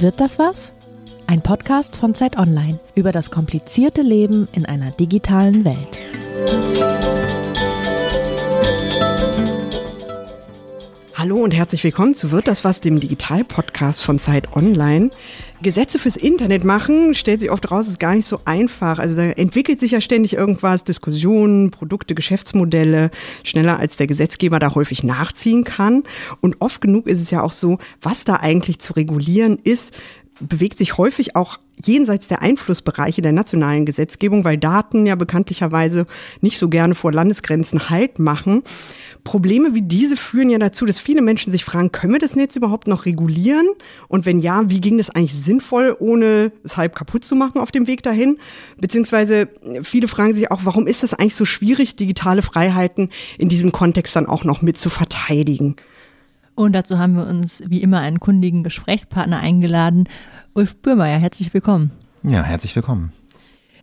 Wird das was? Ein Podcast von Zeit Online über das komplizierte Leben in einer digitalen Welt. Hallo und herzlich willkommen zu Wird das was, dem Digital-Podcast von Zeit Online. Gesetze fürs Internet machen, stellt sich oft raus, ist gar nicht so einfach. Also da entwickelt sich ja ständig irgendwas, Diskussionen, Produkte, Geschäftsmodelle, schneller als der Gesetzgeber da häufig nachziehen kann. Und oft genug ist es ja auch so, was da eigentlich zu regulieren ist, bewegt sich häufig auch jenseits der Einflussbereiche der nationalen Gesetzgebung, weil Daten ja bekanntlicherweise nicht so gerne vor Landesgrenzen Halt machen. Probleme wie diese führen ja dazu, dass viele Menschen sich fragen, können wir das Netz überhaupt noch regulieren? Und wenn ja, wie ging das eigentlich sinnvoll, ohne es halb kaputt zu machen auf dem Weg dahin? Beziehungsweise viele fragen sich auch, warum ist das eigentlich so schwierig, digitale Freiheiten in diesem Kontext dann auch noch mit zu verteidigen? Und dazu haben wir uns wie immer einen kundigen Gesprächspartner eingeladen, Ulf Bürmeier. Herzlich willkommen. Ja, herzlich willkommen.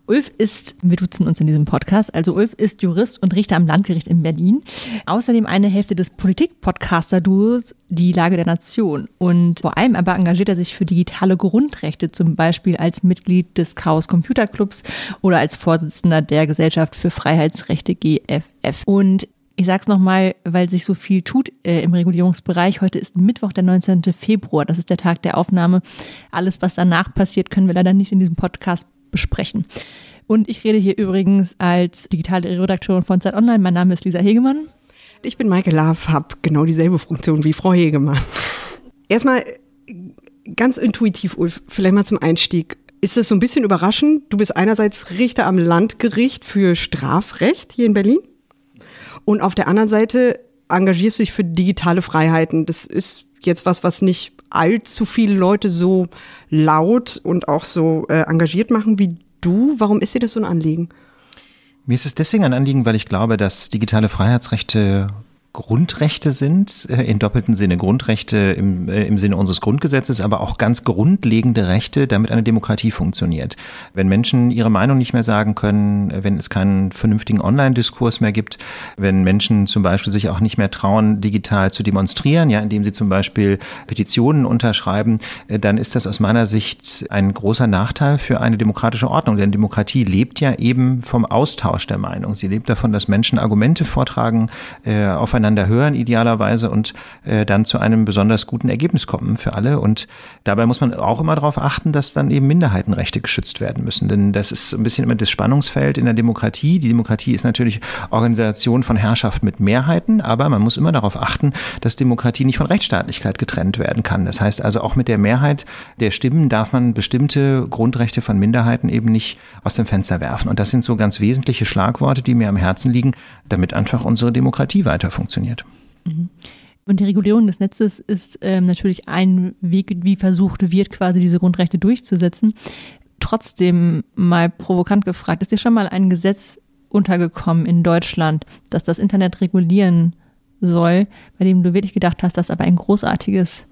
Ulf ist, wir duzen uns in diesem Podcast, also Ulf ist Jurist und Richter am Landgericht in Berlin. Außerdem eine Hälfte des Politik-Podcaster-Duos Die Lage der Nation. Und vor allem aber engagiert er sich für digitale Grundrechte, zum Beispiel als Mitglied des Chaos Computer Clubs oder als Vorsitzender der Gesellschaft für Freiheitsrechte GFF. Und ich sage es nochmal, weil sich so viel tut äh, im Regulierungsbereich. Heute ist Mittwoch, der 19. Februar. Das ist der Tag der Aufnahme. Alles, was danach passiert, können wir leider nicht in diesem Podcast besprechen. Und ich rede hier übrigens als digitale Redakteurin von Zeit Online. Mein Name ist Lisa Hegemann. Ich bin Maike Laff, habe genau dieselbe Funktion wie Frau Hegemann. Erstmal ganz intuitiv, Ulf, vielleicht mal zum Einstieg. Ist es so ein bisschen überraschend? Du bist einerseits Richter am Landgericht für Strafrecht hier in Berlin und auf der anderen Seite engagierst du dich für digitale Freiheiten. Das ist jetzt was, was nicht allzu viele Leute so laut und auch so äh, engagiert machen wie du. Warum ist dir das so ein Anliegen? Mir ist es deswegen ein Anliegen, weil ich glaube, dass digitale Freiheitsrechte Grundrechte sind, äh, in doppelten Sinne Grundrechte im, äh, im Sinne unseres Grundgesetzes, aber auch ganz grundlegende Rechte, damit eine Demokratie funktioniert. Wenn Menschen ihre Meinung nicht mehr sagen können, wenn es keinen vernünftigen Online-Diskurs mehr gibt, wenn Menschen zum Beispiel sich auch nicht mehr trauen, digital zu demonstrieren, ja, indem sie zum Beispiel Petitionen unterschreiben, äh, dann ist das aus meiner Sicht ein großer Nachteil für eine demokratische Ordnung. Denn Demokratie lebt ja eben vom Austausch der Meinung. Sie lebt davon, dass Menschen Argumente vortragen, äh, aufeinander voneinander hören idealerweise und äh, dann zu einem besonders guten Ergebnis kommen für alle. Und dabei muss man auch immer darauf achten, dass dann eben Minderheitenrechte geschützt werden müssen. Denn das ist ein bisschen immer das Spannungsfeld in der Demokratie. Die Demokratie ist natürlich Organisation von Herrschaft mit Mehrheiten, aber man muss immer darauf achten, dass Demokratie nicht von Rechtsstaatlichkeit getrennt werden kann. Das heißt also auch mit der Mehrheit der Stimmen darf man bestimmte Grundrechte von Minderheiten eben nicht aus dem Fenster werfen. Und das sind so ganz wesentliche Schlagworte, die mir am Herzen liegen, damit einfach unsere Demokratie weiter funktioniert funktioniert. Mhm. Und die Regulierung des Netzes ist ähm, natürlich ein Weg, wie versucht wird, quasi diese Grundrechte durchzusetzen. Trotzdem mal provokant gefragt, ist dir schon mal ein Gesetz untergekommen in Deutschland, das das Internet regulieren soll, bei dem du wirklich gedacht hast, das ist aber ein großartiges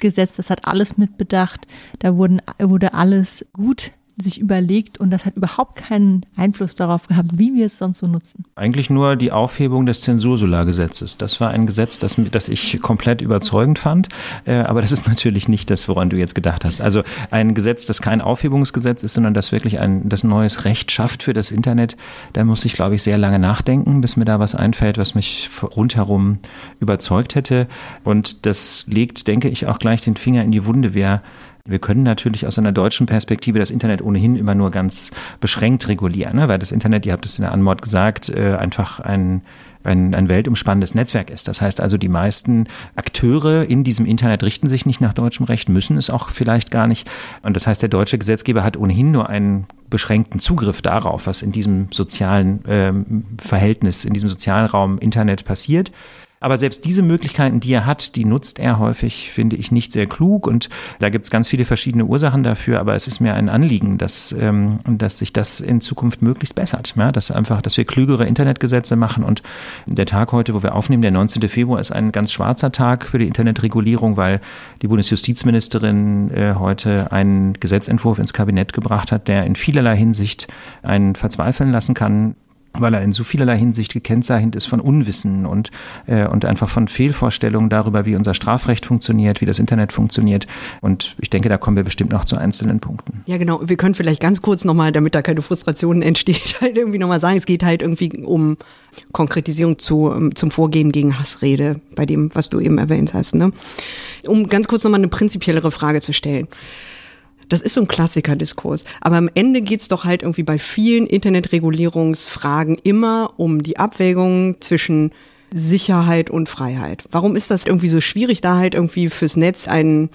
Gesetz, das hat alles mitbedacht, da wurden, wurde alles gut sich überlegt und das hat überhaupt keinen Einfluss darauf gehabt, wie wir es sonst so nutzen. Eigentlich nur die Aufhebung des Zensursolargesetzes. Das war ein Gesetz, das, das ich komplett überzeugend fand, äh, aber das ist natürlich nicht das, woran du jetzt gedacht hast. Also ein Gesetz, das kein Aufhebungsgesetz ist, sondern das wirklich ein das neues Recht schafft für das Internet, da muss ich, glaube ich, sehr lange nachdenken, bis mir da was einfällt, was mich rundherum überzeugt hätte. Und das legt, denke ich, auch gleich den Finger in die Wunde, wer wir können natürlich aus einer deutschen Perspektive das Internet ohnehin immer nur ganz beschränkt regulieren, ne? weil das Internet, ihr habt es in der Anmord gesagt, äh, einfach ein ein, ein weltumspannendes Netzwerk ist. Das heißt also, die meisten Akteure in diesem Internet richten sich nicht nach deutschem Recht, müssen es auch vielleicht gar nicht. Und das heißt, der deutsche Gesetzgeber hat ohnehin nur einen beschränkten Zugriff darauf, was in diesem sozialen ähm, Verhältnis, in diesem sozialen Raum Internet passiert. Aber selbst diese Möglichkeiten, die er hat, die nutzt er häufig, finde ich, nicht sehr klug. Und da gibt es ganz viele verschiedene Ursachen dafür. Aber es ist mir ein Anliegen, dass, ähm, dass sich das in Zukunft möglichst bessert. Ja? Dass einfach, dass wir klügere Internetgesetze machen. Und der Tag heute, wo wir aufnehmen, der 19. Februar, ist ein ganz schwarzer Tag für die Internetregulierung, weil die Bundesjustizministerin äh, heute einen Gesetzentwurf ins Kabinett gebracht hat, der in vielerlei Hinsicht einen verzweifeln lassen kann weil er in so vielerlei Hinsicht gekennzeichnet ist von Unwissen und, äh, und einfach von Fehlvorstellungen darüber, wie unser Strafrecht funktioniert, wie das Internet funktioniert. Und ich denke, da kommen wir bestimmt noch zu einzelnen Punkten. Ja, genau. Wir können vielleicht ganz kurz nochmal, damit da keine Frustration entsteht, halt irgendwie nochmal sagen, es geht halt irgendwie um Konkretisierung zu, ähm, zum Vorgehen gegen Hassrede, bei dem, was du eben erwähnt hast. Ne? Um ganz kurz nochmal eine prinzipiellere Frage zu stellen. Das ist so ein Klassikerdiskurs. Aber am Ende geht's doch halt irgendwie bei vielen Internetregulierungsfragen immer um die Abwägung zwischen Sicherheit und Freiheit. Warum ist das irgendwie so schwierig, da halt irgendwie fürs Netz einen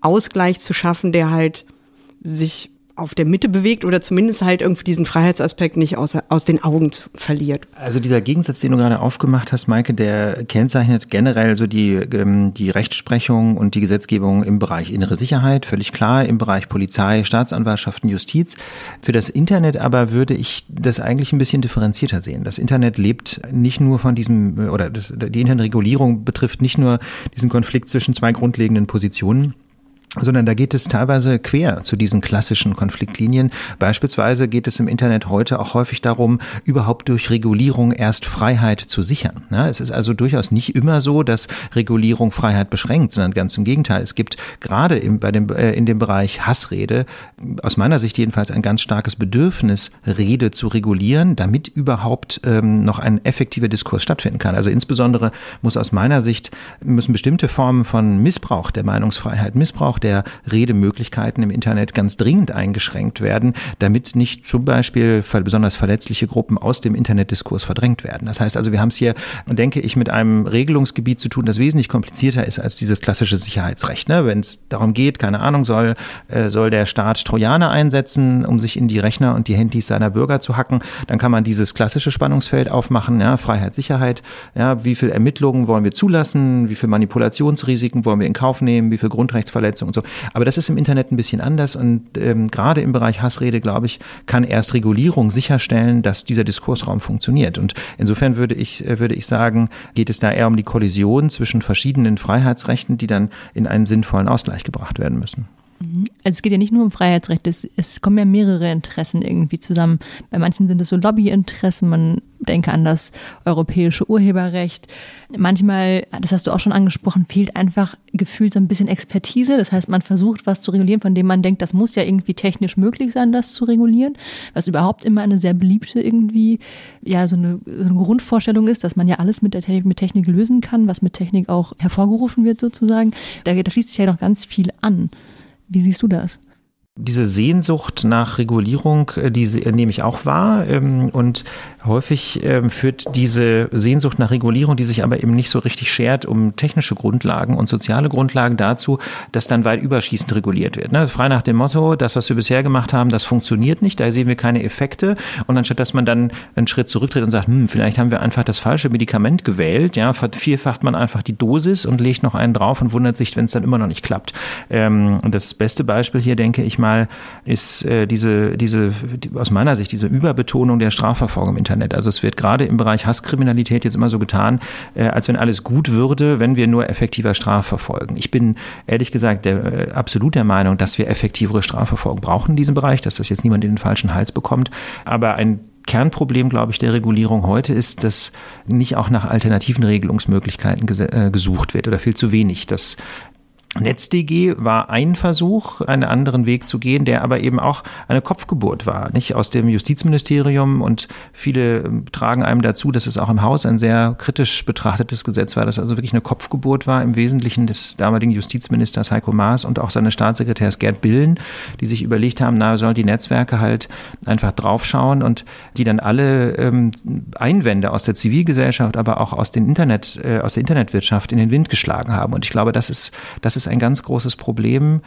Ausgleich zu schaffen, der halt sich auf der Mitte bewegt oder zumindest halt irgendwie diesen Freiheitsaspekt nicht aus, aus den Augen verliert. Also dieser Gegensatz, den du gerade aufgemacht hast, Maike, der kennzeichnet generell so die, ähm, die Rechtsprechung und die Gesetzgebung im Bereich innere Sicherheit, völlig klar, im Bereich Polizei, Staatsanwaltschaften, Justiz. Für das Internet aber würde ich das eigentlich ein bisschen differenzierter sehen. Das Internet lebt nicht nur von diesem, oder das, die Internetregulierung betrifft nicht nur diesen Konflikt zwischen zwei grundlegenden Positionen, sondern da geht es teilweise quer zu diesen klassischen Konfliktlinien. Beispielsweise geht es im Internet heute auch häufig darum, überhaupt durch Regulierung erst Freiheit zu sichern. Ja, es ist also durchaus nicht immer so, dass Regulierung Freiheit beschränkt, sondern ganz im Gegenteil. Es gibt gerade im, bei dem, äh, in dem Bereich Hassrede aus meiner Sicht jedenfalls ein ganz starkes Bedürfnis, Rede zu regulieren, damit überhaupt ähm, noch ein effektiver Diskurs stattfinden kann. Also insbesondere muss aus meiner Sicht müssen bestimmte Formen von Missbrauch der Meinungsfreiheit, Missbrauch der Redemöglichkeiten im Internet ganz dringend eingeschränkt werden, damit nicht zum Beispiel besonders verletzliche Gruppen aus dem Internetdiskurs verdrängt werden. Das heißt also, wir haben es hier, denke ich, mit einem Regelungsgebiet zu tun, das wesentlich komplizierter ist als dieses klassische Sicherheitsrecht. Ne? Wenn es darum geht, keine Ahnung, soll, äh, soll der Staat Trojaner einsetzen, um sich in die Rechner und die Handys seiner Bürger zu hacken, dann kann man dieses klassische Spannungsfeld aufmachen, ja, Freiheit, Sicherheit, ja, wie viel Ermittlungen wollen wir zulassen, wie viel Manipulationsrisiken wollen wir in Kauf nehmen, wie viel Grundrechtsverletzungen und so. Aber das ist im Internet ein bisschen anders und ähm, gerade im Bereich Hassrede, glaube ich, kann erst Regulierung sicherstellen, dass dieser Diskursraum funktioniert. Und insofern würde ich, äh, würde ich sagen, geht es da eher um die Kollision zwischen verschiedenen Freiheitsrechten, die dann in einen sinnvollen Ausgleich gebracht werden müssen. Mhm. Also es geht ja nicht nur um Freiheitsrechte, es, es kommen ja mehrere Interessen irgendwie zusammen. Bei manchen sind es so Lobbyinteressen, man denke an das europäische Urheberrecht. Manchmal, das hast du auch schon angesprochen, fehlt einfach gefühlt so ein bisschen Expertise. Das heißt, man versucht was zu regulieren, von dem man denkt, das muss ja irgendwie technisch möglich sein, das zu regulieren. Was überhaupt immer eine sehr beliebte irgendwie, ja, so eine, so eine Grundvorstellung ist, dass man ja alles mit der Technik, mit Technik lösen kann, was mit Technik auch hervorgerufen wird sozusagen. Da, da schließt sich ja noch ganz viel an. Wie siehst du das? Diese Sehnsucht nach Regulierung, äh, die nehme ich auch wahr. Ähm, und häufig ähm, führt diese Sehnsucht nach Regulierung, die sich aber eben nicht so richtig schert um technische Grundlagen und soziale Grundlagen dazu, dass dann weit überschießend reguliert wird. Ne? Frei nach dem Motto, das, was wir bisher gemacht haben, das funktioniert nicht, da sehen wir keine Effekte. Und anstatt dass man dann einen Schritt zurücktritt und sagt, hm, vielleicht haben wir einfach das falsche Medikament gewählt, ja, vervierfacht man einfach die Dosis und legt noch einen drauf und wundert sich, wenn es dann immer noch nicht klappt. Ähm, und das beste Beispiel hier, denke ich mal, ist äh, diese, diese, die, aus meiner Sicht, diese Überbetonung der Strafverfolgung im Internet. Also es wird gerade im Bereich Hasskriminalität jetzt immer so getan, äh, als wenn alles gut würde, wenn wir nur effektiver Strafverfolgen. Ich bin ehrlich gesagt der, äh, absolut der Meinung, dass wir effektivere Strafverfolgung brauchen in diesem Bereich, dass das jetzt niemand in den falschen Hals bekommt. Aber ein Kernproblem, glaube ich, der Regulierung heute ist, dass nicht auch nach alternativen Regelungsmöglichkeiten äh, gesucht wird oder viel zu wenig. Dass NetzDG war ein Versuch, einen anderen Weg zu gehen, der aber eben auch eine Kopfgeburt war, nicht aus dem Justizministerium und viele ähm, tragen einem dazu, dass es auch im Haus ein sehr kritisch betrachtetes Gesetz war, das also wirklich eine Kopfgeburt war im Wesentlichen des damaligen Justizministers Heiko Maas und auch seines Staatssekretärs Gerd Billen, die sich überlegt haben, na, sollen die Netzwerke halt einfach draufschauen und die dann alle ähm, Einwände aus der Zivilgesellschaft, aber auch aus den Internet, äh, aus der Internetwirtschaft in den Wind geschlagen haben. Und ich glaube, das ist, das ist ist ein ganz großes Problem,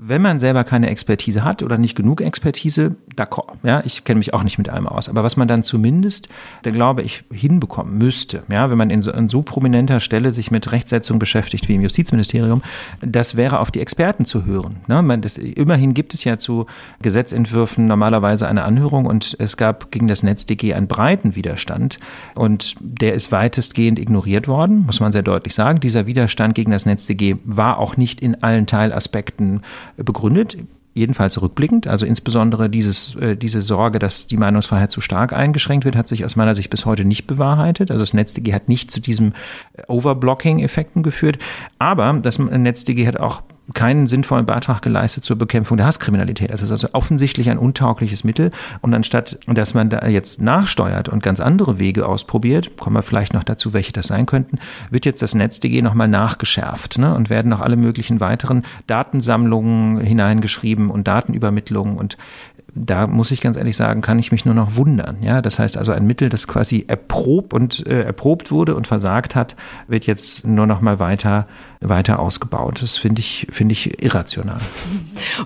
wenn man selber keine Expertise hat oder nicht genug Expertise, d'accord. Ja, ich kenne mich auch nicht mit allem aus. Aber was man dann zumindest, da glaube ich, hinbekommen müsste, ja, wenn man in so, in so prominenter Stelle sich mit Rechtsetzung beschäftigt wie im Justizministerium, das wäre auf die Experten zu hören. Ne? Man, das, immerhin gibt es ja zu Gesetzentwürfen normalerweise eine Anhörung und es gab gegen das NetzDG einen breiten Widerstand und der ist weitestgehend ignoriert worden, muss man sehr deutlich sagen. Dieser Widerstand gegen das NetzDG war auch nicht in allen Teilaspekten begründet. jedenfalls rückblickend. Also insbesondere dieses, äh, diese Sorge, dass die Meinungsfreiheit zu stark eingeschränkt wird, hat sich aus meiner Sicht bis heute nicht bewahrheitet. Also das NetzDG hat nicht zu diesem Overblocking-Effekten geführt. Aber das NetzDG hat auch keinen sinnvollen Beitrag geleistet zur Bekämpfung der Hasskriminalität. Also es ist also offensichtlich ein untaugliches Mittel. Und anstatt, dass man da jetzt nachsteuert und ganz andere Wege ausprobiert, kommen wir vielleicht noch dazu, welche das sein könnten, wird jetzt das NetzDG nochmal nachgeschärft ne? und werden noch alle möglichen weiteren Datensammlungen hineingeschrieben und Datenübermittlungen und da muss ich ganz ehrlich sagen, kann ich mich nur noch wundern. Ja, das heißt also ein Mittel, das quasi erprobt und äh, erprobt wurde und versagt hat, wird jetzt nur noch mal weiter weiter ausgebaut. Das finde ich finde ich irrational.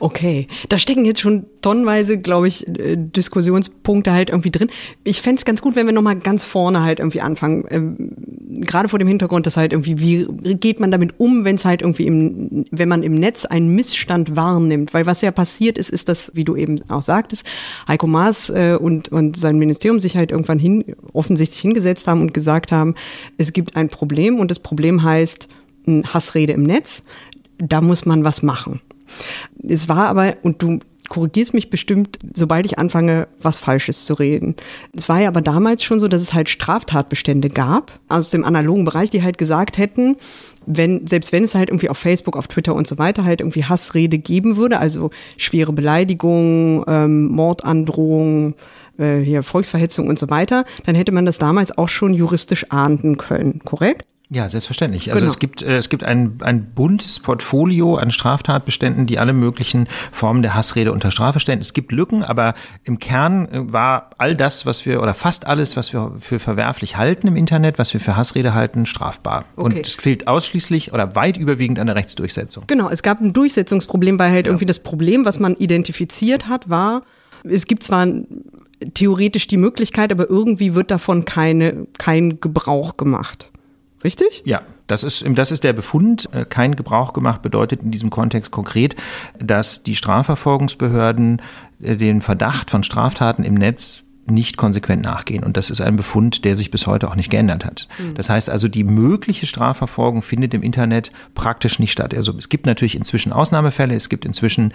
Okay, da stecken jetzt schon tonnenweise, glaube ich, äh, Diskussionspunkte halt irgendwie drin. Ich fände es ganz gut, wenn wir noch mal ganz vorne halt irgendwie anfangen. Ähm, gerade vor dem Hintergrund, dass halt irgendwie wie geht man damit um, wenn es halt irgendwie im wenn man im Netz einen Missstand wahrnimmt, weil was ja passiert ist, ist das, wie du eben auch sagst gesagt ist, Heiko Maas äh, und, und sein Ministerium sich halt irgendwann hin, offensichtlich hingesetzt haben und gesagt haben, es gibt ein Problem und das Problem heißt hm, Hassrede im Netz. Da muss man was machen. Es war aber, und du korrigierst mich bestimmt, sobald ich anfange, was Falsches zu reden. Es war ja aber damals schon so, dass es halt Straftatbestände gab aus dem analogen Bereich, die halt gesagt hätten, wenn, selbst wenn es halt irgendwie auf Facebook, auf Twitter und so weiter halt irgendwie Hassrede geben würde, also schwere Beleidigungen, ähm, Mordandrohungen, äh, hier Volksverhetzung und so weiter, dann hätte man das damals auch schon juristisch ahnden können, korrekt? Ja, selbstverständlich. Also genau. es gibt, äh, es gibt ein, ein buntes Portfolio an Straftatbeständen, die alle möglichen Formen der Hassrede unter Strafe stellen. Es gibt Lücken, aber im Kern äh, war all das, was wir, oder fast alles, was wir für verwerflich halten im Internet, was wir für Hassrede halten, strafbar. Okay. Und es fehlt ausschließlich oder weit überwiegend an der Rechtsdurchsetzung. Genau, es gab ein Durchsetzungsproblem, weil halt ja. irgendwie das Problem, was man identifiziert hat, war, es gibt zwar theoretisch die Möglichkeit, aber irgendwie wird davon keine, kein Gebrauch gemacht. Richtig? Ja, das ist, das ist der Befund. Äh, kein Gebrauch gemacht bedeutet in diesem Kontext konkret, dass die Strafverfolgungsbehörden äh, den Verdacht von Straftaten im Netz nicht konsequent nachgehen. Und das ist ein Befund, der sich bis heute auch nicht geändert hat. Mhm. Das heißt also, die mögliche Strafverfolgung findet im Internet praktisch nicht statt. Also es gibt natürlich inzwischen Ausnahmefälle, es gibt inzwischen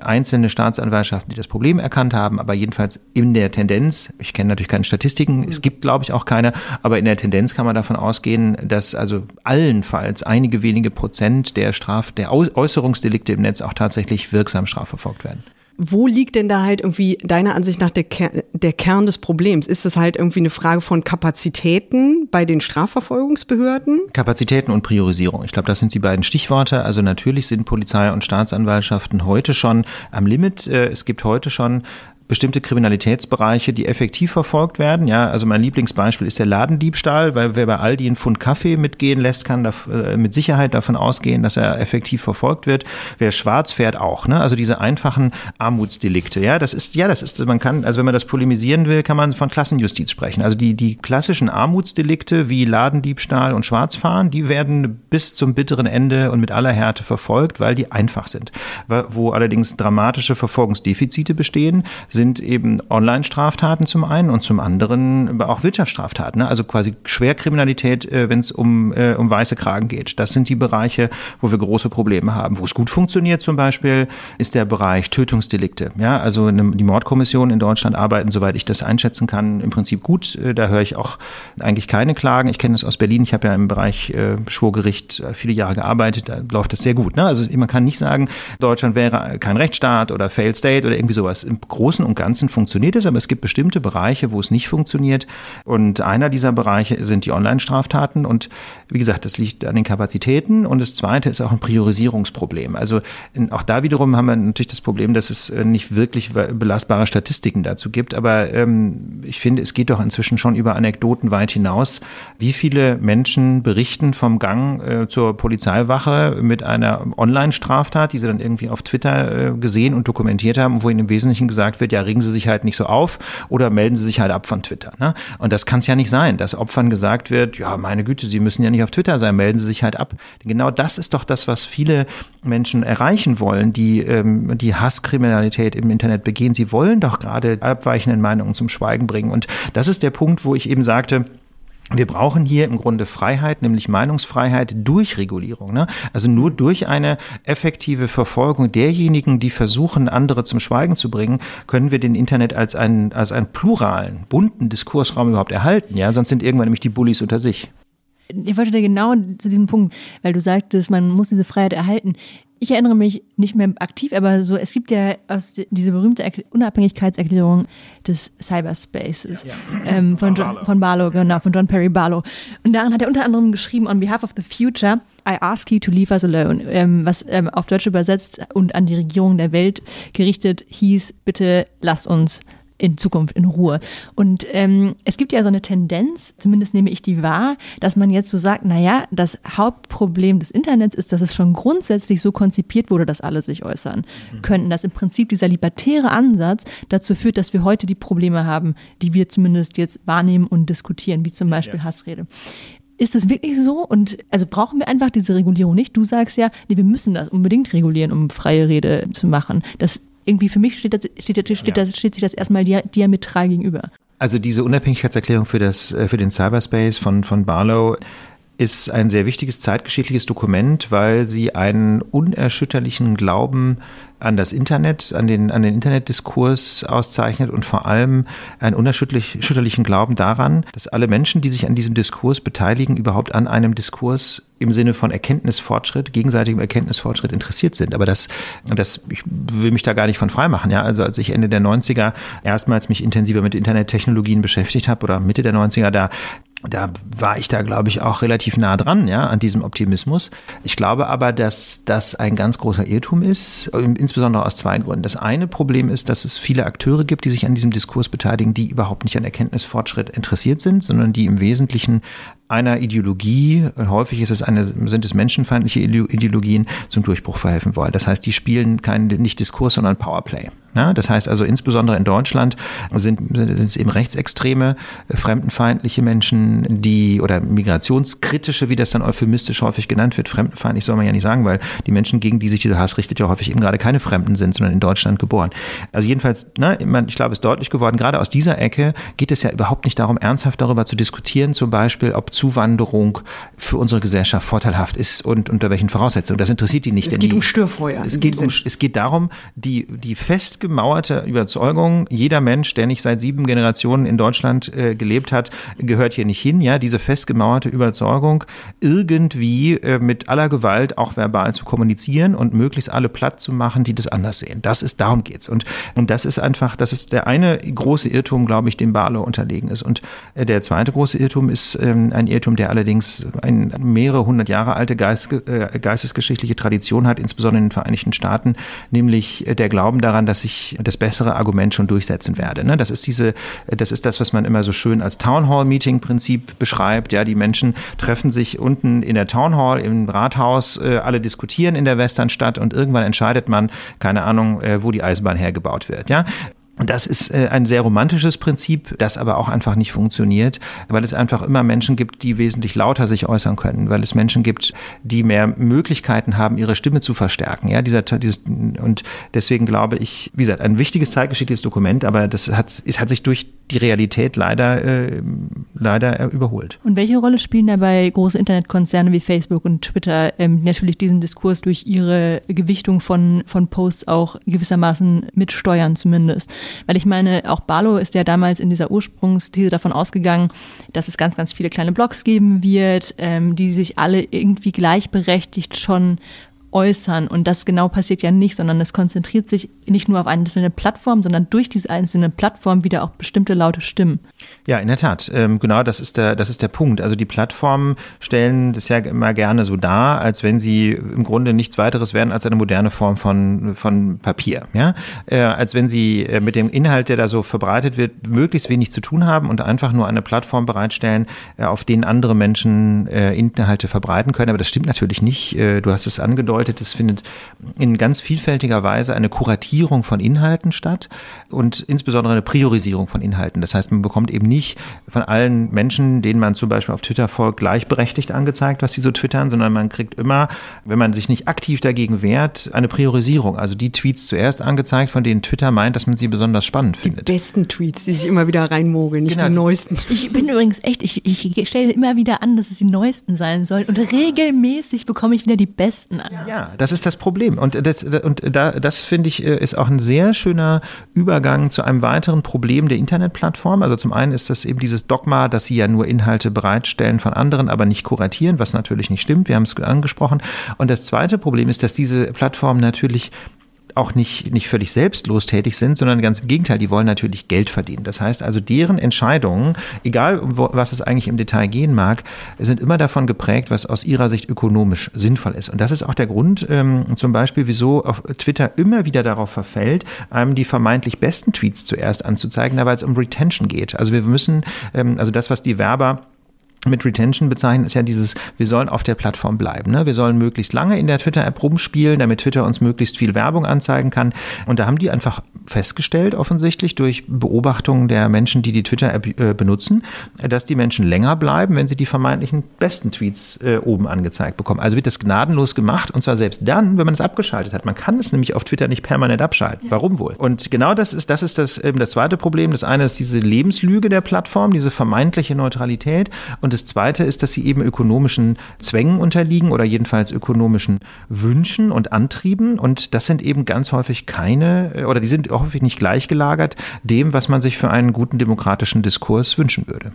einzelne Staatsanwaltschaften, die das Problem erkannt haben, aber jedenfalls in der Tendenz, ich kenne natürlich keine Statistiken, mhm. es gibt glaube ich auch keine, aber in der Tendenz kann man davon ausgehen, dass also allenfalls einige wenige Prozent der Straf, der Äußerungsdelikte im Netz auch tatsächlich wirksam strafverfolgt werden. Wo liegt denn da halt irgendwie deiner Ansicht nach der, Ker der Kern des Problems? Ist das halt irgendwie eine Frage von Kapazitäten bei den Strafverfolgungsbehörden? Kapazitäten und Priorisierung. Ich glaube, das sind die beiden Stichworte. Also natürlich sind Polizei und Staatsanwaltschaften heute schon am Limit. Äh, es gibt heute schon bestimmte Kriminalitätsbereiche, die effektiv verfolgt werden. Ja, also mein Lieblingsbeispiel ist der Ladendiebstahl, weil wer bei Aldi einen Pfund Kaffee mitgehen lässt, kann da, äh, mit Sicherheit davon ausgehen, dass er effektiv verfolgt wird. Wer schwarz fährt auch, ne? Also diese einfachen Armutsdelikte. Ja, das ist, ja, das ist, man kann, also wenn man das polemisieren will, kann man von Klassenjustiz sprechen. Also die, die klassischen Armutsdelikte wie Ladendiebstahl und Schwarzfahren, die werden bis zum bitteren Ende und mit aller Härte verfolgt, weil die einfach sind. Wo allerdings dramatische Verfolgungsdefizite bestehen, sind eben Online-Straftaten zum einen und zum anderen auch Wirtschaftsstraftaten, ne? also quasi Schwerkriminalität, äh, wenn es um, äh, um weiße Kragen geht. Das sind die Bereiche, wo wir große Probleme haben. Wo es gut funktioniert zum Beispiel, ist der Bereich Tötungsdelikte. Ja, also die Mordkommissionen in Deutschland arbeiten, soweit ich das einschätzen kann, im Prinzip gut. Äh, da höre ich auch eigentlich keine Klagen. Ich kenne das aus Berlin. Ich habe ja im Bereich Schwurgericht viele Jahre gearbeitet. Da läuft das sehr gut. Ne? Also man kann nicht sagen, Deutschland wäre kein Rechtsstaat oder Failed State oder irgendwie sowas. Im Großen Großen und Ganzen funktioniert es, aber es gibt bestimmte Bereiche, wo es nicht funktioniert. Und einer dieser Bereiche sind die Online-Straftaten. Und wie gesagt, das liegt an den Kapazitäten. Und das zweite ist auch ein Priorisierungsproblem. Also auch da wiederum haben wir natürlich das Problem, dass es äh, nicht wirklich belastbare Statistiken dazu gibt. Aber ähm, ich finde, es geht doch inzwischen schon über Anekdoten weit hinaus, wie viele Menschen berichten vom Gang äh, zur Polizeiwache mit einer Online-Straftat, die sie dann irgendwie auf Twitter äh, gesehen und dokumentiert haben, wo ihnen im Wesentlichen gesagt wird, ja, regen Sie sich halt nicht so auf oder melden Sie sich halt ab von Twitter. Ne? Und das kann es ja nicht sein, dass Opfern gesagt wird, ja, meine Güte, Sie müssen ja nicht auf Twitter sein, melden Sie sich halt ab. Genau das ist doch das, was viele Menschen erreichen wollen, die ähm, die Hasskriminalität im Internet begehen. Sie wollen doch gerade abweichende Meinungen zum Schweigen bringen. Und das ist der Punkt, wo ich eben sagte, wir brauchen hier im Grunde Freiheit, nämlich Meinungsfreiheit durch Regulierung. Ne? Also nur durch eine effektive Verfolgung derjenigen, die versuchen, andere zum Schweigen zu bringen, können wir den Internet als einen, als einen pluralen, bunten Diskursraum überhaupt erhalten. Ja? Sonst sind irgendwann nämlich die Bullies unter sich. Ich wollte da genau zu diesem Punkt, weil du sagtest, man muss diese Freiheit erhalten. Ich erinnere mich nicht mehr aktiv, aber so, es gibt ja aus diese berühmte Unabhängigkeitserklärung des Cyberspaces ja. ähm, von, John, von Barlow, genau, von John Perry Barlow. Und daran hat er unter anderem geschrieben, on behalf of the future, I ask you to leave us alone, ähm, was ähm, auf Deutsch übersetzt und an die Regierung der Welt gerichtet hieß, bitte lasst uns in Zukunft in Ruhe. Und ähm, es gibt ja so eine Tendenz, zumindest nehme ich die wahr, dass man jetzt so sagt, naja, das Hauptproblem des Internets ist, dass es schon grundsätzlich so konzipiert wurde, dass alle sich äußern mhm. könnten. Dass im Prinzip dieser libertäre Ansatz dazu führt, dass wir heute die Probleme haben, die wir zumindest jetzt wahrnehmen und diskutieren, wie zum Beispiel ja. Hassrede. Ist es wirklich so? Und also brauchen wir einfach diese Regulierung nicht? Du sagst ja, nee, wir müssen das unbedingt regulieren, um freie Rede zu machen. Das irgendwie für mich steht, das, steht, steht, ja. steht sich das erstmal diametral gegenüber. Also diese Unabhängigkeitserklärung für, das, äh, für den Cyberspace von, von Barlow ist ein sehr wichtiges zeitgeschichtliches Dokument, weil sie einen unerschütterlichen Glauben an das Internet, an den, an den Internetdiskurs auszeichnet und vor allem einen unerschütterlichen Glauben daran, dass alle Menschen, die sich an diesem Diskurs beteiligen, überhaupt an einem Diskurs im Sinne von Erkenntnisfortschritt, gegenseitigem Erkenntnisfortschritt interessiert sind. Aber das, das, ich will mich da gar nicht von frei machen. Ja, also als ich Ende der 90er erstmals mich intensiver mit Internettechnologien beschäftigt habe oder Mitte der 90er, da da war ich da, glaube ich, auch relativ nah dran, ja, an diesem Optimismus. Ich glaube aber, dass das ein ganz großer Irrtum ist, insbesondere aus zwei Gründen. Das eine Problem ist, dass es viele Akteure gibt, die sich an diesem Diskurs beteiligen, die überhaupt nicht an Erkenntnisfortschritt interessiert sind, sondern die im Wesentlichen einer Ideologie, häufig ist es eine, sind es menschenfeindliche Ideologien, zum Durchbruch verhelfen wollen. Das heißt, die spielen keinen, nicht Diskurs, sondern Powerplay. Ja, das heißt also insbesondere in Deutschland sind, sind es eben rechtsextreme, äh, fremdenfeindliche Menschen, die oder migrationskritische, wie das dann euphemistisch häufig genannt wird, fremdenfeindlich soll man ja nicht sagen, weil die Menschen, gegen die sich dieser Hass richtet, ja häufig eben gerade keine Fremden sind, sondern in Deutschland geboren. Also jedenfalls, ne, ich glaube, es ist deutlich geworden, gerade aus dieser Ecke geht es ja überhaupt nicht darum, ernsthaft darüber zu diskutieren, zum Beispiel, ob Zuwanderung für unsere Gesellschaft vorteilhaft ist und unter welchen Voraussetzungen. Das interessiert die nicht. Es geht die, um Störfeuer. Es geht, um, es geht darum, die, die festgemauerte Überzeugung, jeder Mensch, der nicht seit sieben Generationen in Deutschland äh, gelebt hat, gehört hier nicht hin. Ja, diese festgemauerte Überzeugung, irgendwie äh, mit aller Gewalt auch verbal zu kommunizieren und möglichst alle platt zu machen, die das anders sehen. Das ist, darum geht's. Und, und das ist einfach, das ist der eine große Irrtum, glaube ich, dem Barlow unterlegen ist. Und äh, der zweite große Irrtum ist ähm, ein Irrtum, der allerdings eine mehrere hundert Jahre alte äh, geistesgeschichtliche Tradition hat, insbesondere in den Vereinigten Staaten, nämlich der Glauben daran, dass ich das bessere Argument schon durchsetzen werde. Ne? Das ist diese, das ist das, was man immer so schön als Town Hall Meeting Prinzip beschreibt. Ja, die Menschen treffen sich unten in der Town Hall im Rathaus, äh, alle diskutieren in der Westernstadt und irgendwann entscheidet man, keine Ahnung, äh, wo die Eisenbahn hergebaut wird. Ja, das ist äh, ein sehr romantisches Prinzip, das aber auch einfach nicht funktioniert, weil es einfach immer Menschen gibt, die wesentlich lauter sich äußern können, weil es Menschen gibt, die mehr Möglichkeiten haben, ihre Stimme zu verstärken. Ja, dieser, dieses, und deswegen glaube ich, wie gesagt, ein wichtiges zeitgeschichtliches Dokument, aber das hat, es hat sich durch die Realität leider, äh, leider überholt. Und welche Rolle spielen dabei große Internetkonzerne wie Facebook und Twitter ähm, natürlich diesen Diskurs durch ihre Gewichtung von, von Posts auch gewissermaßen mitsteuern zumindest? Weil ich meine, auch Barlow ist ja damals in dieser Ursprungsthese davon ausgegangen, dass es ganz, ganz viele kleine Blogs geben wird, ähm, die sich alle irgendwie gleichberechtigt schon äußern. Und das genau passiert ja nicht, sondern es konzentriert sich nicht nur auf einzelne Plattformen, sondern durch diese einzelnen Plattformen wieder auch bestimmte laute Stimmen. Ja, in der Tat. Ähm, genau, das ist der, das ist der Punkt. Also die Plattformen stellen das ja immer gerne so dar, als wenn sie im Grunde nichts weiteres wären als eine moderne Form von, von Papier. Ja? Äh, als wenn sie äh, mit dem Inhalt, der da so verbreitet wird, möglichst wenig zu tun haben und einfach nur eine Plattform bereitstellen, äh, auf denen andere Menschen äh, Inhalte verbreiten können. Aber das stimmt natürlich nicht. Äh, du hast es angedeutet bedeutet, es findet in ganz vielfältiger Weise eine Kuratierung von Inhalten statt und insbesondere eine Priorisierung von Inhalten. Das heißt, man bekommt eben nicht von allen Menschen, denen man zum Beispiel auf Twitter folgt, gleichberechtigt angezeigt, was sie so twittern, sondern man kriegt immer, wenn man sich nicht aktiv dagegen wehrt, eine Priorisierung. Also die Tweets zuerst angezeigt, von denen Twitter meint, dass man sie besonders spannend findet. Die besten Tweets, die sich immer wieder reinmogeln, nicht Genau. die neuesten. Ich bin übrigens echt, ich, ich stelle immer wieder an, dass es die neuesten sein sollen. Und regelmäßig bekomme ich wieder die besten an. Ja, das ist das Problem. Und das, und da, das finde ich, äh, ist auch ein sehr schöner Übergang zu einem weiteren Problem der Internetplattform. Also zum einen ist das eben dieses Dogma, dass sie ja nur Inhalte bereitstellen von anderen, aber nicht kuratieren, was natürlich nicht stimmt. Wir haben es angesprochen. Und das zweite Problem ist, dass diese Plattformen natürlich auch nicht, nicht völlig selbstlos tätig sind, sondern ganz im Gegenteil, die wollen natürlich Geld verdienen. Das heißt also, deren Entscheidungen, egal um was es eigentlich im Detail gehen mag, sind immer davon geprägt, was aus ihrer Sicht ökonomisch sinnvoll ist. Und das ist auch der Grund ähm, zum Beispiel, wieso auf Twitter immer wieder darauf verfällt, einem die vermeintlich besten Tweets zuerst anzuzeigen, weil es um Retention geht. Also wir müssen, ähm, also das, was die Werber mit Retention bezeichnen, ist ja dieses, wir sollen auf der Plattform bleiben. Ne? Wir sollen möglichst lange in der Twitter-App rumspielen, damit Twitter uns möglichst viel Werbung anzeigen kann. Und da haben die einfach festgestellt, offensichtlich durch Beobachtungen der Menschen, die die Twitter-App äh, benutzen, dass die Menschen länger bleiben, wenn sie die vermeintlichen besten Tweets äh, oben angezeigt bekommen. Also wird das gnadenlos gemacht und zwar selbst dann, wenn man es abgeschaltet hat. Man kann es nämlich auf Twitter nicht permanent abschalten. Warum wohl? Und genau das ist, das ist das, eben das zweite Problem. Das eine ist diese Lebenslüge der Plattform, diese vermeintliche Neutralität. Und das zweite ist, dass sie eben ökonomischen Zwängen unterliegen oder jedenfalls ökonomischen Wünschen und Antrieben. Und das sind eben ganz häufig keine, äh, oder die sind häufig nicht gleichgelagert dem, was man sich für einen guten demokratischen Diskurs wünschen würde.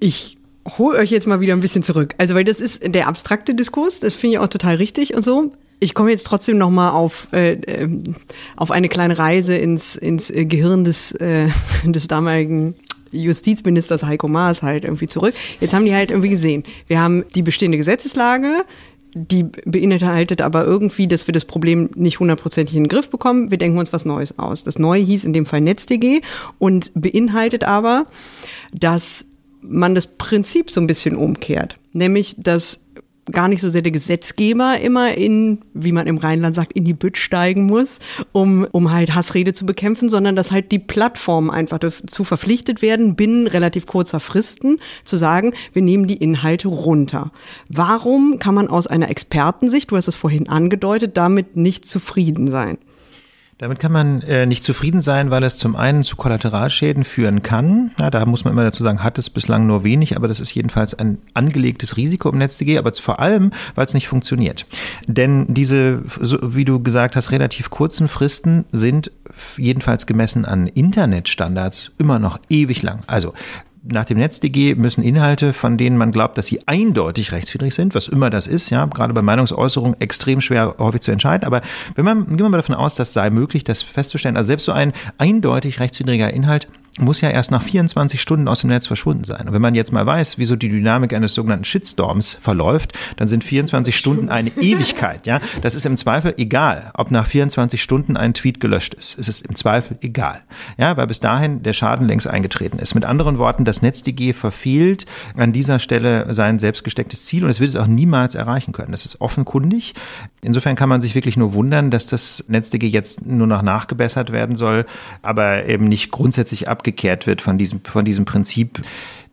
Ich hole euch jetzt mal wieder ein bisschen zurück. Also, weil das ist der abstrakte Diskurs, das finde ich auch total richtig und so. Ich komme jetzt trotzdem noch mal auf, äh, ähm, auf eine kleine Reise ins, ins äh, Gehirn des, äh, des damaligen Justizministers Heiko Maas halt irgendwie zurück. Jetzt haben die halt irgendwie gesehen, wir haben die bestehende Gesetzeslage, die beinhaltet aber irgendwie, dass wir das Problem nicht hundertprozentig in den Griff bekommen. Wir denken uns was Neues aus. Das Neue hieß in dem Fall NetzDG und beinhaltet aber, dass man das Prinzip so ein bisschen umkehrt. Nämlich, dass gar nicht so sehr der Gesetzgeber immer in, wie man im Rheinland sagt, in die Bütt steigen muss, um, um halt Hassrede zu bekämpfen, sondern dass halt die Plattformen einfach dazu verpflichtet werden, binnen relativ kurzer Fristen zu sagen, wir nehmen die Inhalte runter. Warum kann man aus einer Expertensicht, du hast es vorhin angedeutet, damit nicht zufrieden sein? Damit kann man äh, nicht zufrieden sein, weil es zum einen zu Kollateralschäden führen kann. Ja, da muss man immer dazu sagen, hat es bislang nur wenig, aber das ist jedenfalls ein angelegtes Risiko im NetzDG, aber vor allem, weil es nicht funktioniert. Denn diese, so, wie du gesagt hast, relativ kurzen Fristen sind jedenfalls gemessen an Internetstandards immer noch ewig lang. Also nach dem NetzDG müssen Inhalte, von denen man glaubt, dass sie eindeutig rechtswidrig sind, was immer das ist, ja, gerade bei Meinungsäußerung extrem schwer häufig zu entscheiden. Aber wenn man, gehen wir mal davon aus, das sei möglich, das festzustellen, also selbst so ein eindeutig rechtswidriger Inhalt muss ja erst nach 24 Stunden aus dem Netz verschwunden sein. Und wenn man jetzt mal weiß, wieso die Dynamik eines sogenannten Shitstorms verläuft, dann sind 24 Stunden eine Ewigkeit. Ja, das ist im Zweifel egal, ob nach 24 Stunden ein Tweet gelöscht ist. Es ist im Zweifel egal. Ja, weil bis dahin der Schaden längst eingetreten ist. Mit anderen Worten, das NetzDG verfehlt an dieser Stelle sein selbstgestecktes Ziel und es wird es auch niemals erreichen können. Das ist offenkundig. Insofern kann man sich wirklich nur wundern, dass das NetzDG jetzt nur noch nachgebessert werden soll, aber eben nicht grundsätzlich ab abgekehrt wird von diesem, von diesem Prinzip.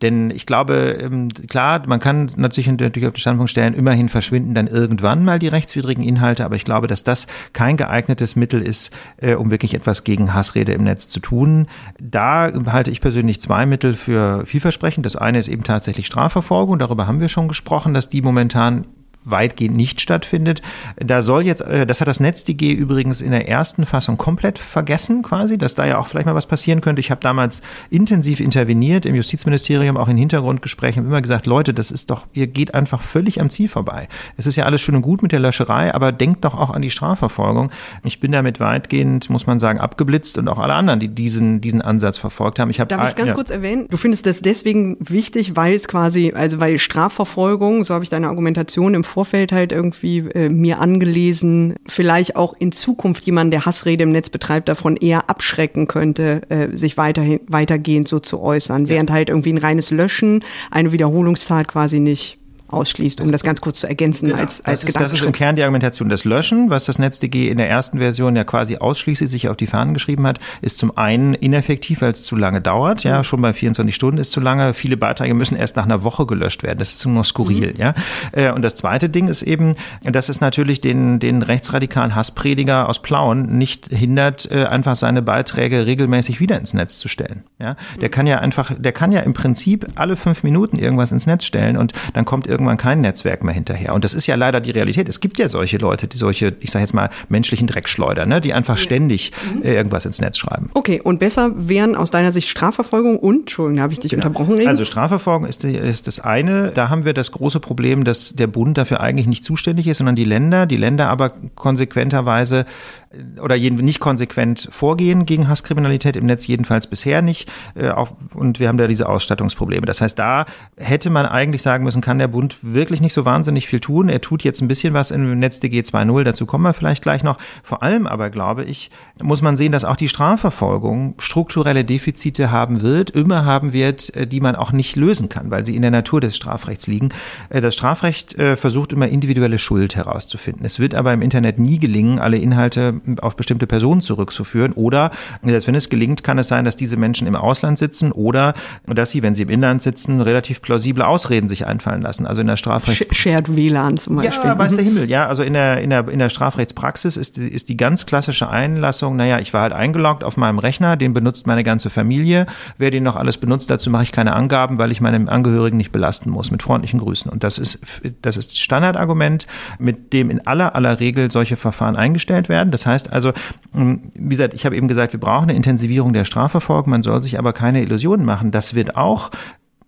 Denn ich glaube, ähm, klar, man kann natürlich, natürlich auf den Standpunkt stellen, immerhin verschwinden dann irgendwann mal die rechtswidrigen Inhalte, aber ich glaube, dass das kein geeignetes Mittel ist, äh, um wirklich etwas gegen Hassrede im Netz zu tun. Da halte ich persönlich zwei Mittel für vielversprechend. Das eine ist eben tatsächlich Strafverfolgung, darüber haben wir schon gesprochen, dass die momentan weitgehend nicht stattfindet. Da soll jetzt, das hat das NetzDG übrigens in der ersten Fassung komplett vergessen quasi, dass da ja auch vielleicht mal was passieren könnte. Ich habe damals intensiv interveniert im Justizministerium, auch in Hintergrundgesprächen, immer gesagt, Leute, das ist doch, ihr geht einfach völlig am Ziel vorbei. Es ist ja alles schön und gut mit der Löscherei, aber denkt doch auch an die Strafverfolgung. Ich bin damit weitgehend, muss man sagen, abgeblitzt und auch alle anderen, die diesen, diesen Ansatz verfolgt haben. Ich hab, Darf ich ganz ja. kurz erwähnen? Du findest das deswegen wichtig, weil es quasi, also weil Strafverfolgung, so habe ich deine Argumentation im Vorfeld halt irgendwie äh, mir angelesen, vielleicht auch in Zukunft jemand, der Hassrede im Netz betreibt, davon eher abschrecken könnte, äh, sich weiterhin, weitergehend so zu äußern, während halt irgendwie ein reines Löschen eine Wiederholungstat quasi nicht ausschließt, um das ganz kurz zu ergänzen Genau. als, als das, ist, das ist im Kern die Argumentation. Das Löschen, was das NetzDG in der ersten Version ja quasi ausschließlich sich auf die Fahnen geschrieben hat, ist zum einen ineffektiv, weil es zu lange dauert. Ja, schon bei 24 Stunden ist zu lange. Viele Beiträge müssen erst nach einer Woche gelöscht werden. Das ist nur skurril. Ja. Äh, Und das zweite Ding ist eben, dass es natürlich den, den rechtsradikalen Hassprediger aus Plauen nicht hindert, äh, einfach seine Beiträge regelmäßig wieder ins Netz zu stellen. Ja. Der kann ja einfach, der kann ja im Prinzip alle fünf Minuten irgendwas ins Netz stellen und dann kommt irgendwann kein Netzwerk mehr hinterher. Und das ist ja leider die Realität. Es gibt ja solche Leute, die solche, ich sage jetzt mal, menschlichen Dreckschleuder, ne, die einfach ständig äh, irgendwas ins Netz schreiben. Okay, und besser wären aus deiner Sicht Strafverfolgung und, Entschuldigung, da habe ich dich unterbrochen. eben. Also Strafverfolgung ist, die, ist das eine. Da haben wir das große Problem, dass der Bund dafür eigentlich nicht zuständig ist, sondern die Länder. Die Länder aber konsequenterweise äh, oder nicht konsequent vorgehen gegen Hasskriminalität im Netz, jedenfalls bisher nicht. Äh, auch, und wir haben da diese Ausstattungsprobleme. Das heißt, da hätte man eigentlich sagen müssen, kann der Bund wirklich nicht so wahnsinnig viel tun. Er tut jetzt ein bisschen was im NetzDG 2.0, dazu kommen wir vielleicht gleich noch. Vor allem aber, glaube ich, muss man sehen, dass auch die Strafverfolgung strukturelle Defizite haben wird, immer haben wird, äh, die man auch nicht lösen kann, weil sie in der Natur des Strafrechts liegen. Äh, Das Strafrecht äh, versucht immer individuelle Schuld herauszufinden. Es wird aber im Internet nie gelingen, alle Inhalte auf bestimmte Personen zurückzuführen oder, selbst wenn es gelingt, kann es sein, dass diese Menschen im Ausland sitzen oder dass sie, wenn sie im Inland sitzen, relativ plausible Ausreden sich einfallen lassen. Also in der Strafrechts Sh- Shared WLAN zum Beispiel. ja, weiß der Himmel. Ja, also in der, in der, in der Strafrechtspraxis ist, die- ist die ganz klassische Einlassung, naja, ich war halt eingeloggt auf meinem Rechner, den benutzt meine ganze Familie. Wer den noch alles benutzt, dazu mache ich keine Angaben, weil ich meine Angehörigen nicht belasten muss. Mit freundlichen Grüßen. Und das ist, das ist Standardargument, mit dem in aller, aller Regel solche Verfahren eingestellt werden. Das heißt also, mh, wie gesagt, ich habe eben gesagt, wir brauchen eine Intensivierung der Strafverfolgung. Man soll sich aber keine Illusionen machen. Das wird auch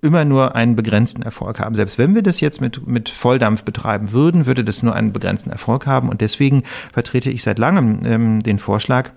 immer nur einen begrenzten Erfolg haben. Selbst wenn wir das jetzt mit, mit Volldampf betreiben würden, würde das nur einen begrenzten Erfolg haben. Und deswegen vertrete ich seit langem ähm, den Vorschlag,